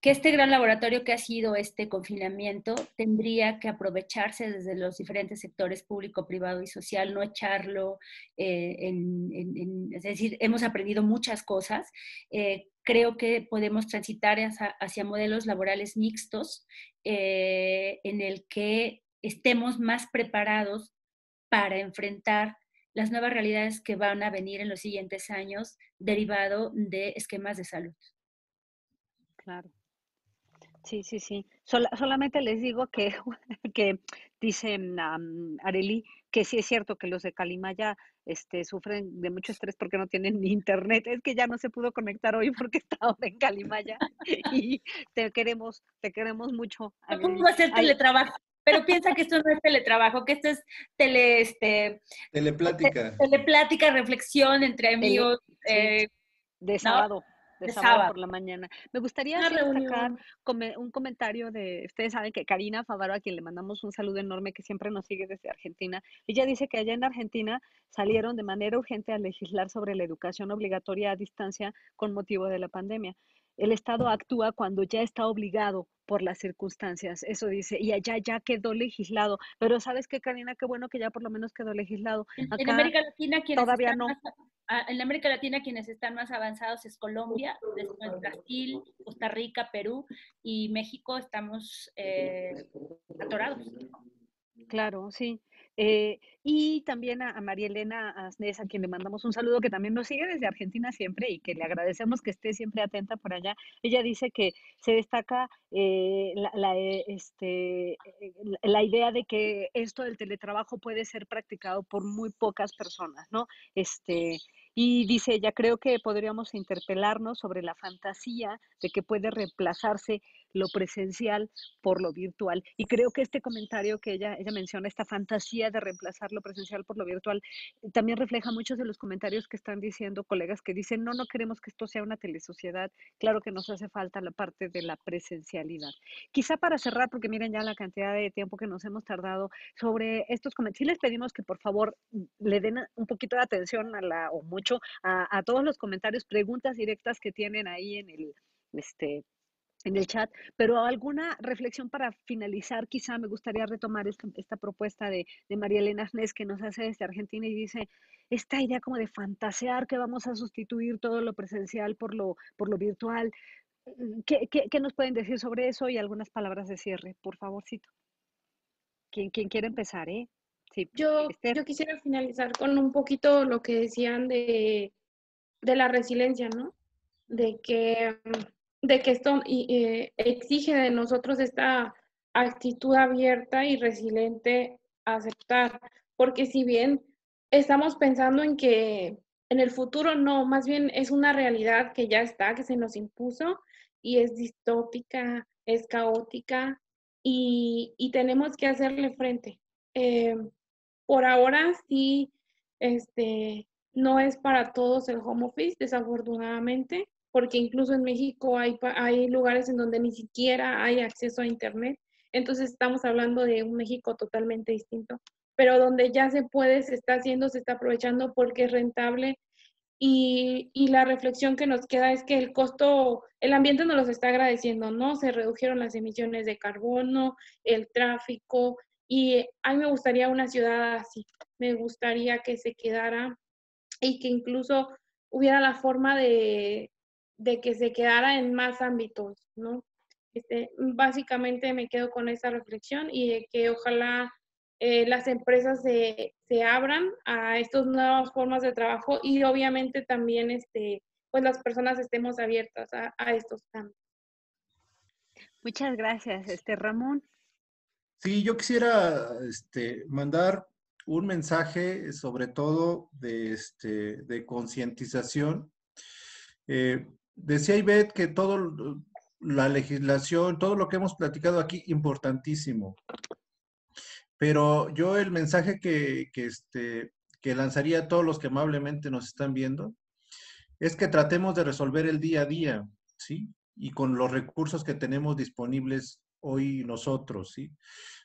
que este gran laboratorio que ha sido este confinamiento tendría que aprovecharse desde los diferentes sectores público, privado y social, no echarlo eh, en, Es decir, hemos aprendido muchas cosas. Eh, creo que podemos transitar hacia, modelos laborales mixtos eh, en el que estemos más preparados para enfrentar las nuevas realidades que van a venir en los siguientes años derivado de esquemas de salud. Claro. Sí, sí, sí. solamente les digo que, que dice um, Areli que sí es cierto que los de Calimaya este, sufren de mucho estrés porque no tienen ni internet. Es que ya no se pudo conectar hoy porque está ahora en Calimaya y te queremos, te queremos mucho. ¿Cómo hacer teletrabajo? Pero piensa que esto no es teletrabajo, que esto es tele, este, teleplática. teleplática, reflexión entre amigos. Eh, de sábado. De, sábado, por la mañana. Me gustaría destacar un comentario de, ustedes saben que Karina Favaro, a quien le mandamos un saludo enorme, que siempre nos sigue desde Argentina, ella dice que allá en Argentina salieron de manera urgente a legislar sobre la educación obligatoria a distancia con motivo de la pandemia el Estado actúa cuando ya está obligado por las circunstancias. Eso dice, y allá ya quedó legislado. Pero sabes qué, Karina, qué bueno que ya por lo menos quedó legislado. en América Latina, quienes todavía no. en América Latina, quienes están más avanzados es Colombia, después Brasil, Costa Rica, Perú y México. Estamos eh, atorados. Claro, sí. Eh, y también a, María Elena Asnes, a quien le mandamos un saludo, que también nos sigue desde Argentina siempre y que le agradecemos que esté siempre atenta por allá. Ella dice que se destaca eh, la, eh, este, la idea de que esto del teletrabajo puede ser practicado por muy pocas personas, ¿no? Este, y dice ella, creo que podríamos interpelarnos sobre la fantasía de que puede reemplazarse lo presencial por lo virtual. Y creo que este comentario que ella, ella menciona, esta fantasía de reemplazar lo presencial por lo virtual, también refleja muchos de los comentarios que están diciendo colegas que dicen, no, no queremos que esto sea una telesociedad, claro que nos hace falta la parte de la presencialidad. Quizá para cerrar, porque miren ya la cantidad de tiempo que nos hemos tardado sobre estos comentarios, sí les pedimos que por favor le den un poquito de atención a la, o mucho, a, todos los comentarios, preguntas directas que tienen ahí en el, este, en el chat, pero alguna reflexión para finalizar, quizá me gustaría retomar esta, esta propuesta de, María Elena Arnés que nos hace desde Argentina y dice, esta idea como de fantasear que vamos a sustituir todo lo presencial por lo, por lo virtual. Mm, ¿Qué, qué, qué nos pueden decir sobre eso y algunas palabras de cierre, por favorcito? ¿Quién, quién quiere empezar, eh? Sí, yo, yo quisiera finalizar con un poquito lo que decían de, de la resiliencia, ¿no? De que de que esto eh, exige de nosotros esta actitud abierta y resiliente a aceptar, porque si bien estamos pensando en que en el futuro no, más bien es una realidad que ya está, que se nos impuso y es distópica, es caótica y, tenemos que hacerle frente. Eh, por ahora sí, este, no es para todos el home office, desafortunadamente porque incluso en México hay, hay lugares en donde ni siquiera hay acceso a Internet. Entonces estamos hablando de un México totalmente distinto, pero donde ya se puede, se está haciendo, se está aprovechando porque es rentable. Y, y la reflexión que nos queda es que el costo, el ambiente nos los está agradeciendo, ¿no? Se redujeron las emisiones de carbono, el tráfico, y a mí me gustaría una ciudad así, me gustaría que se quedara y que incluso hubiera la forma de, de que se quedara en más ámbitos, ¿no? Este, básicamente me quedo con esa reflexión y que ojalá eh, las empresas se, se, abran a estas nuevas formas de trabajo y obviamente también este, pues las personas estemos abiertas a, a estos cambios. Muchas gracias, este Ramón. Sí, yo quisiera este, mandar un mensaje sobre todo de, este, concientización. Eh, Decía Ivette que todo la legislación, todo lo que hemos platicado aquí, importantísimo. Pero yo el mensaje que, este, que lanzaría a todos los que amablemente nos están viendo es que tratemos de resolver el día a día, ¿sí? Y con los recursos que tenemos disponibles hoy nosotros, ¿sí?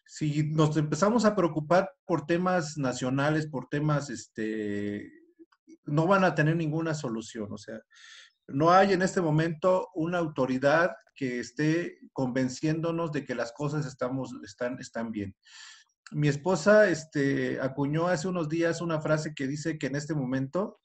Si nos empezamos a preocupar por temas nacionales, por temas, este, no van a tener ninguna solución, o sea, no hay en este momento una autoridad que esté convenciéndonos de que las cosas estamos, están, están bien. Mi esposa este, acuñó hace unos días una frase que dice que en este momento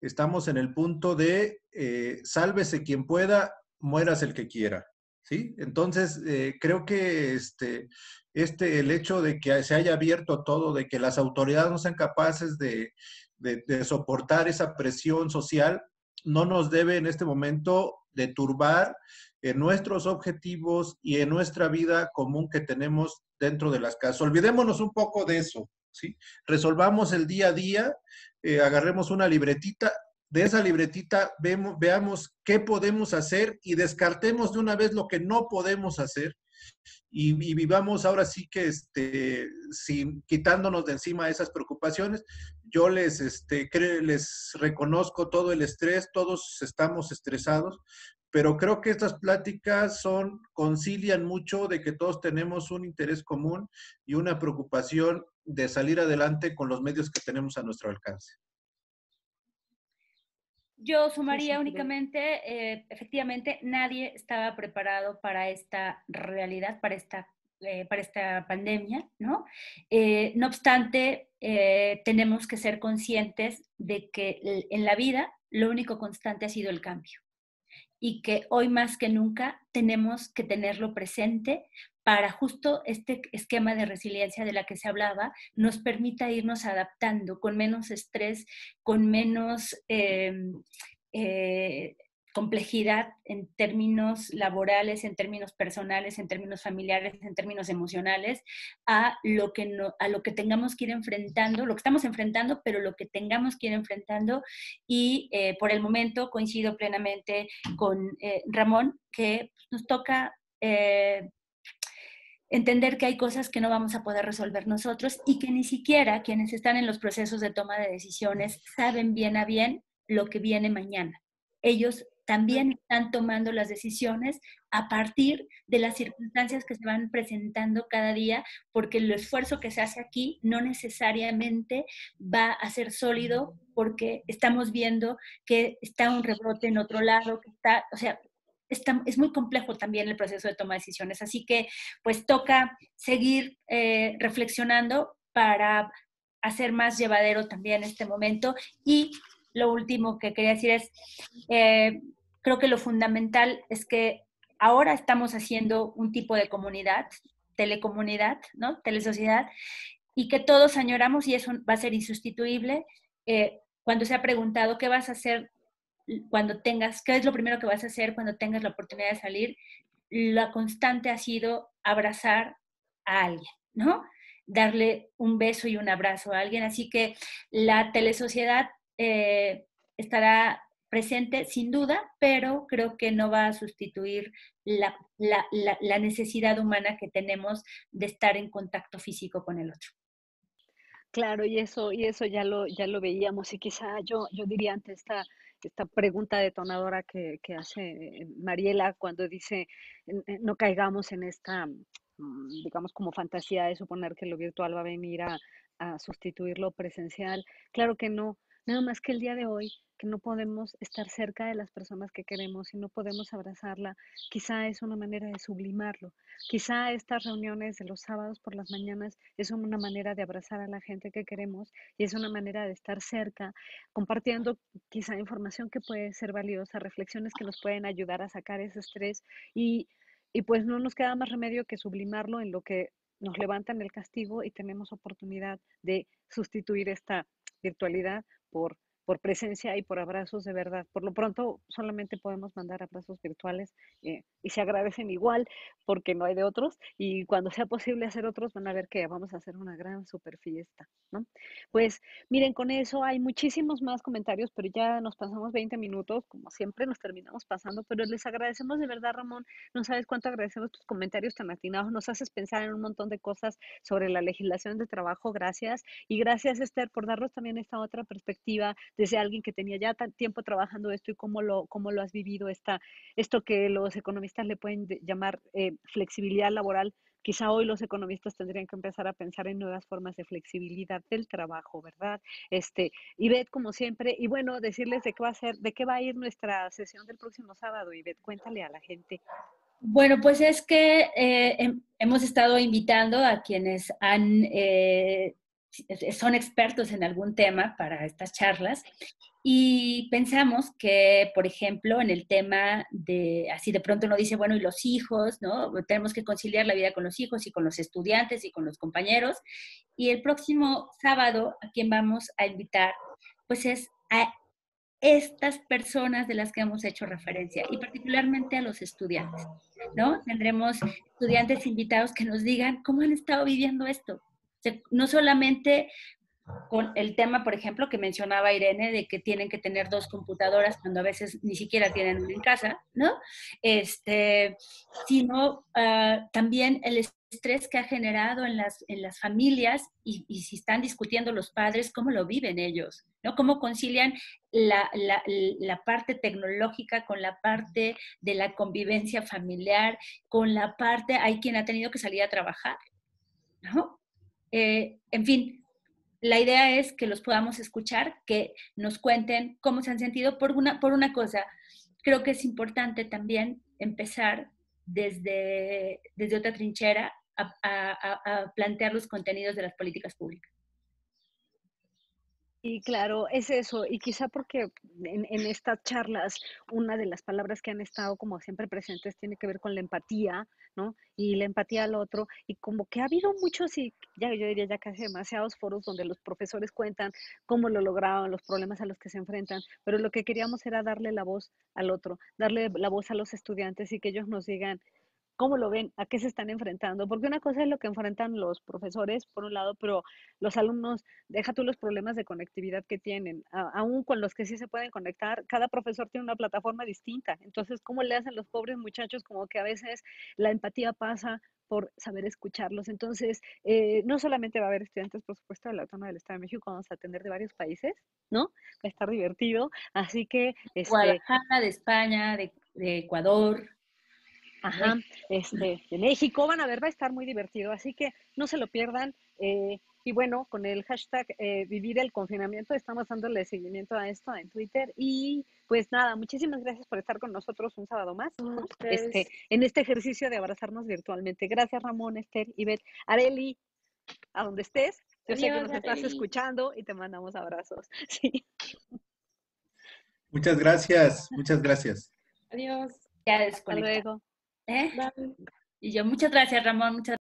estamos en el punto de eh, sálvese quien pueda, mueras el que quiera. ¿Sí? Entonces, eh, creo que este, este, el hecho de que se haya abierto todo, de que las autoridades no sean capaces de, de, soportar esa presión social, no nos debe en este momento de turbar en nuestros objetivos y en nuestra vida común que tenemos dentro de las casas. Olvidémonos un poco de eso, ¿sí? Resolvamos el día a día, eh, agarremos una libretita, de esa libretita veamos qué podemos hacer y descartemos de una vez lo que no podemos hacer y, vivamos ahora sí que este, sin, quitándonos de encima esas preocupaciones. Yo les, este, les reconozco todo el estrés, todos estamos estresados, pero creo que estas pláticas son, concilian mucho de que todos tenemos un interés común y una preocupación de salir adelante con los medios que tenemos a nuestro alcance. Yo sumaría únicamente, eh, efectivamente, nadie estaba preparado para esta realidad, para esta, eh, para esta pandemia, ¿no? Eh, no obstante, tenemos que ser conscientes de que en la vida lo único constante ha sido el cambio y que hoy más que nunca tenemos que tenerlo presente para justo este esquema de resiliencia de la que se hablaba, nos permita irnos adaptando con menos estrés, con menos em, eh, complejidad en términos laborales, en términos personales, en términos familiares, en términos emocionales, a lo que, no, a lo que tengamos que ir enfrentando, lo que estamos enfrentando, pero lo que tengamos que ir enfrentando. Y eh, por el momento coincido plenamente con eh, Ramón, que nos toca entender que hay cosas que no vamos a poder resolver nosotros y que ni siquiera quienes están en los procesos de toma de decisiones saben bien a bien lo que viene mañana. Ellos también están tomando las decisiones a partir de las circunstancias que se van presentando cada día, porque el esfuerzo que se hace aquí no necesariamente va a ser sólido, porque estamos viendo que está un rebrote en otro lado, que está, o sea, es muy complejo también el proceso de toma de decisiones. Así que, pues, toca seguir eh, reflexionando para hacer más llevadero también este momento y lo último que quería decir es, eh, creo que lo fundamental es que ahora estamos haciendo un tipo de comunidad, telecomunidad, ¿no? Telesociedad, y que todos añoramos y eso va a ser insustituible. Eh, cuando se ha preguntado qué vas a hacer cuando tengas, qué es lo primero que vas a hacer cuando tengas la oportunidad de salir, la constante ha sido abrazar a alguien, ¿no? Darle un beso y un abrazo a alguien. Así que la telesociedad eh, estará presente sin duda, pero creo que no va a sustituir la, necesidad humana que tenemos de estar en contacto físico con el otro. Claro, y eso, y eso ya lo, ya lo veíamos, y quizá yo, yo diría ante esta, esta pregunta detonadora que, que hace Mariela cuando dice no caigamos en esta, mm, digamos, como fantasía de suponer que lo virtual va a venir a, a sustituir lo presencial. Claro que no, Nada más que el día de hoy, que no podemos estar cerca de las personas que queremos y no podemos abrazarla, quizá es una manera de sublimarlo. Quizá estas reuniones de los sábados por las mañanas es una manera de abrazar a la gente que queremos y es una manera de estar cerca, compartiendo quizá información que puede ser valiosa, reflexiones que nos pueden ayudar a sacar ese estrés y, y pues no nos queda más remedio que sublimarlo en lo que nos levantan el castigo y tenemos oportunidad de sustituir esta virtualidad por por presencia y por abrazos de verdad. Por lo pronto solamente podemos mandar abrazos virtuales eh, y se agradecen igual porque no hay de otros y cuando sea posible hacer otros van a ver que vamos a hacer una gran super fiesta, ¿no? Pues miren, con eso hay muchísimos más comentarios, pero ya nos pasamos 20 minutos, como siempre nos terminamos pasando, pero les agradecemos de verdad, Ramón, no sabes cuánto agradecemos tus comentarios tan atinados, nos haces pensar en un montón de cosas sobre la legislación de trabajo, gracias, y gracias Esther por darnos también esta otra perspectiva desde alguien que tenía ya tan tiempo trabajando esto y cómo lo, cómo lo has vivido, esta, esto que los economistas le pueden llamar eh, flexibilidad laboral. Quizá hoy los economistas tendrían que empezar a pensar en nuevas formas de flexibilidad del trabajo, ¿verdad? Este, Ivette, como siempre, y bueno, decirles de qué va a ser, de qué va a ir nuestra sesión del próximo sábado, Ivette, cuéntale a la gente. Bueno, pues es que eh, hemos estado invitando a quienes han eh, son expertos en algún tema para estas charlas y pensamos que, por ejemplo, en el tema de, así de pronto uno dice, bueno, y los hijos, ¿no? Tenemos que conciliar la vida con los hijos y con los estudiantes y con los compañeros. Y el próximo sábado, a quien vamos a invitar, pues es a estas personas de las que hemos hecho referencia y particularmente a los estudiantes, ¿no? Tendremos estudiantes invitados que nos digan cómo han estado viviendo esto, no solamente con el tema, por ejemplo, que mencionaba Irene, de que tienen que tener dos computadoras cuando a veces ni siquiera tienen una en casa, ¿no? Este, sino uh, también el estrés que ha generado en las, en las familias y, y, si están discutiendo los padres, cómo lo viven ellos, ¿no? Cómo concilian la, la, la parte tecnológica con la parte de la convivencia familiar, con la parte, hay quien ha tenido que salir a trabajar, ¿no? Eh, en fin, la idea es que los podamos escuchar, que nos cuenten cómo se han sentido. Por una, por una cosa, creo que es importante también empezar desde, desde otra trinchera a plantear los contenidos de las políticas públicas. Y claro, es eso. Y quizá porque en, en, estas charlas una de las palabras que han estado como siempre presentes tiene que ver con la empatía, ¿no? Y la empatía al otro. Y como que ha habido muchos, y ya yo diría ya casi demasiados foros donde los profesores cuentan cómo lo lograban, los problemas a los que se enfrentan. Pero lo que queríamos era darle la voz al otro, darle la voz a los estudiantes y que ellos nos digan, ¿Cómo lo ven? ¿A qué se están enfrentando? Porque una cosa es lo que enfrentan los profesores, por un lado, pero los alumnos, deja tú los problemas de conectividad que tienen, aún con los que sí se pueden conectar, cada profesor tiene una plataforma distinta. Entonces, ¿cómo le hacen los pobres muchachos? Como que a veces la empatía pasa por saber escucharlos. Entonces, eh, no solamente va a haber estudiantes, por supuesto, de la zona del Estado de México, vamos a atender de varios países, ¿no? Va a estar divertido. Así que... Este, Guadalajara, de España, de, de Ecuador, Ajá, este, de México, van a ver, va a estar muy divertido, así que no se lo pierdan. Eh, y bueno, con el hashtag eh, vivir el confinamiento estamos dándole seguimiento a esto en Twitter. Y pues nada, muchísimas gracias por estar con nosotros un sábado más este, en este ejercicio de abrazarnos virtualmente. Gracias Ramón, Esther, Ivette, Areli, a donde estés. Yo sé que nos estás escuchando y te mandamos abrazos. Sí. Muchas gracias, muchas gracias. Adiós. Ya Hasta luego. ¿Eh? Y yo, muchas gracias, Ramón. Muchas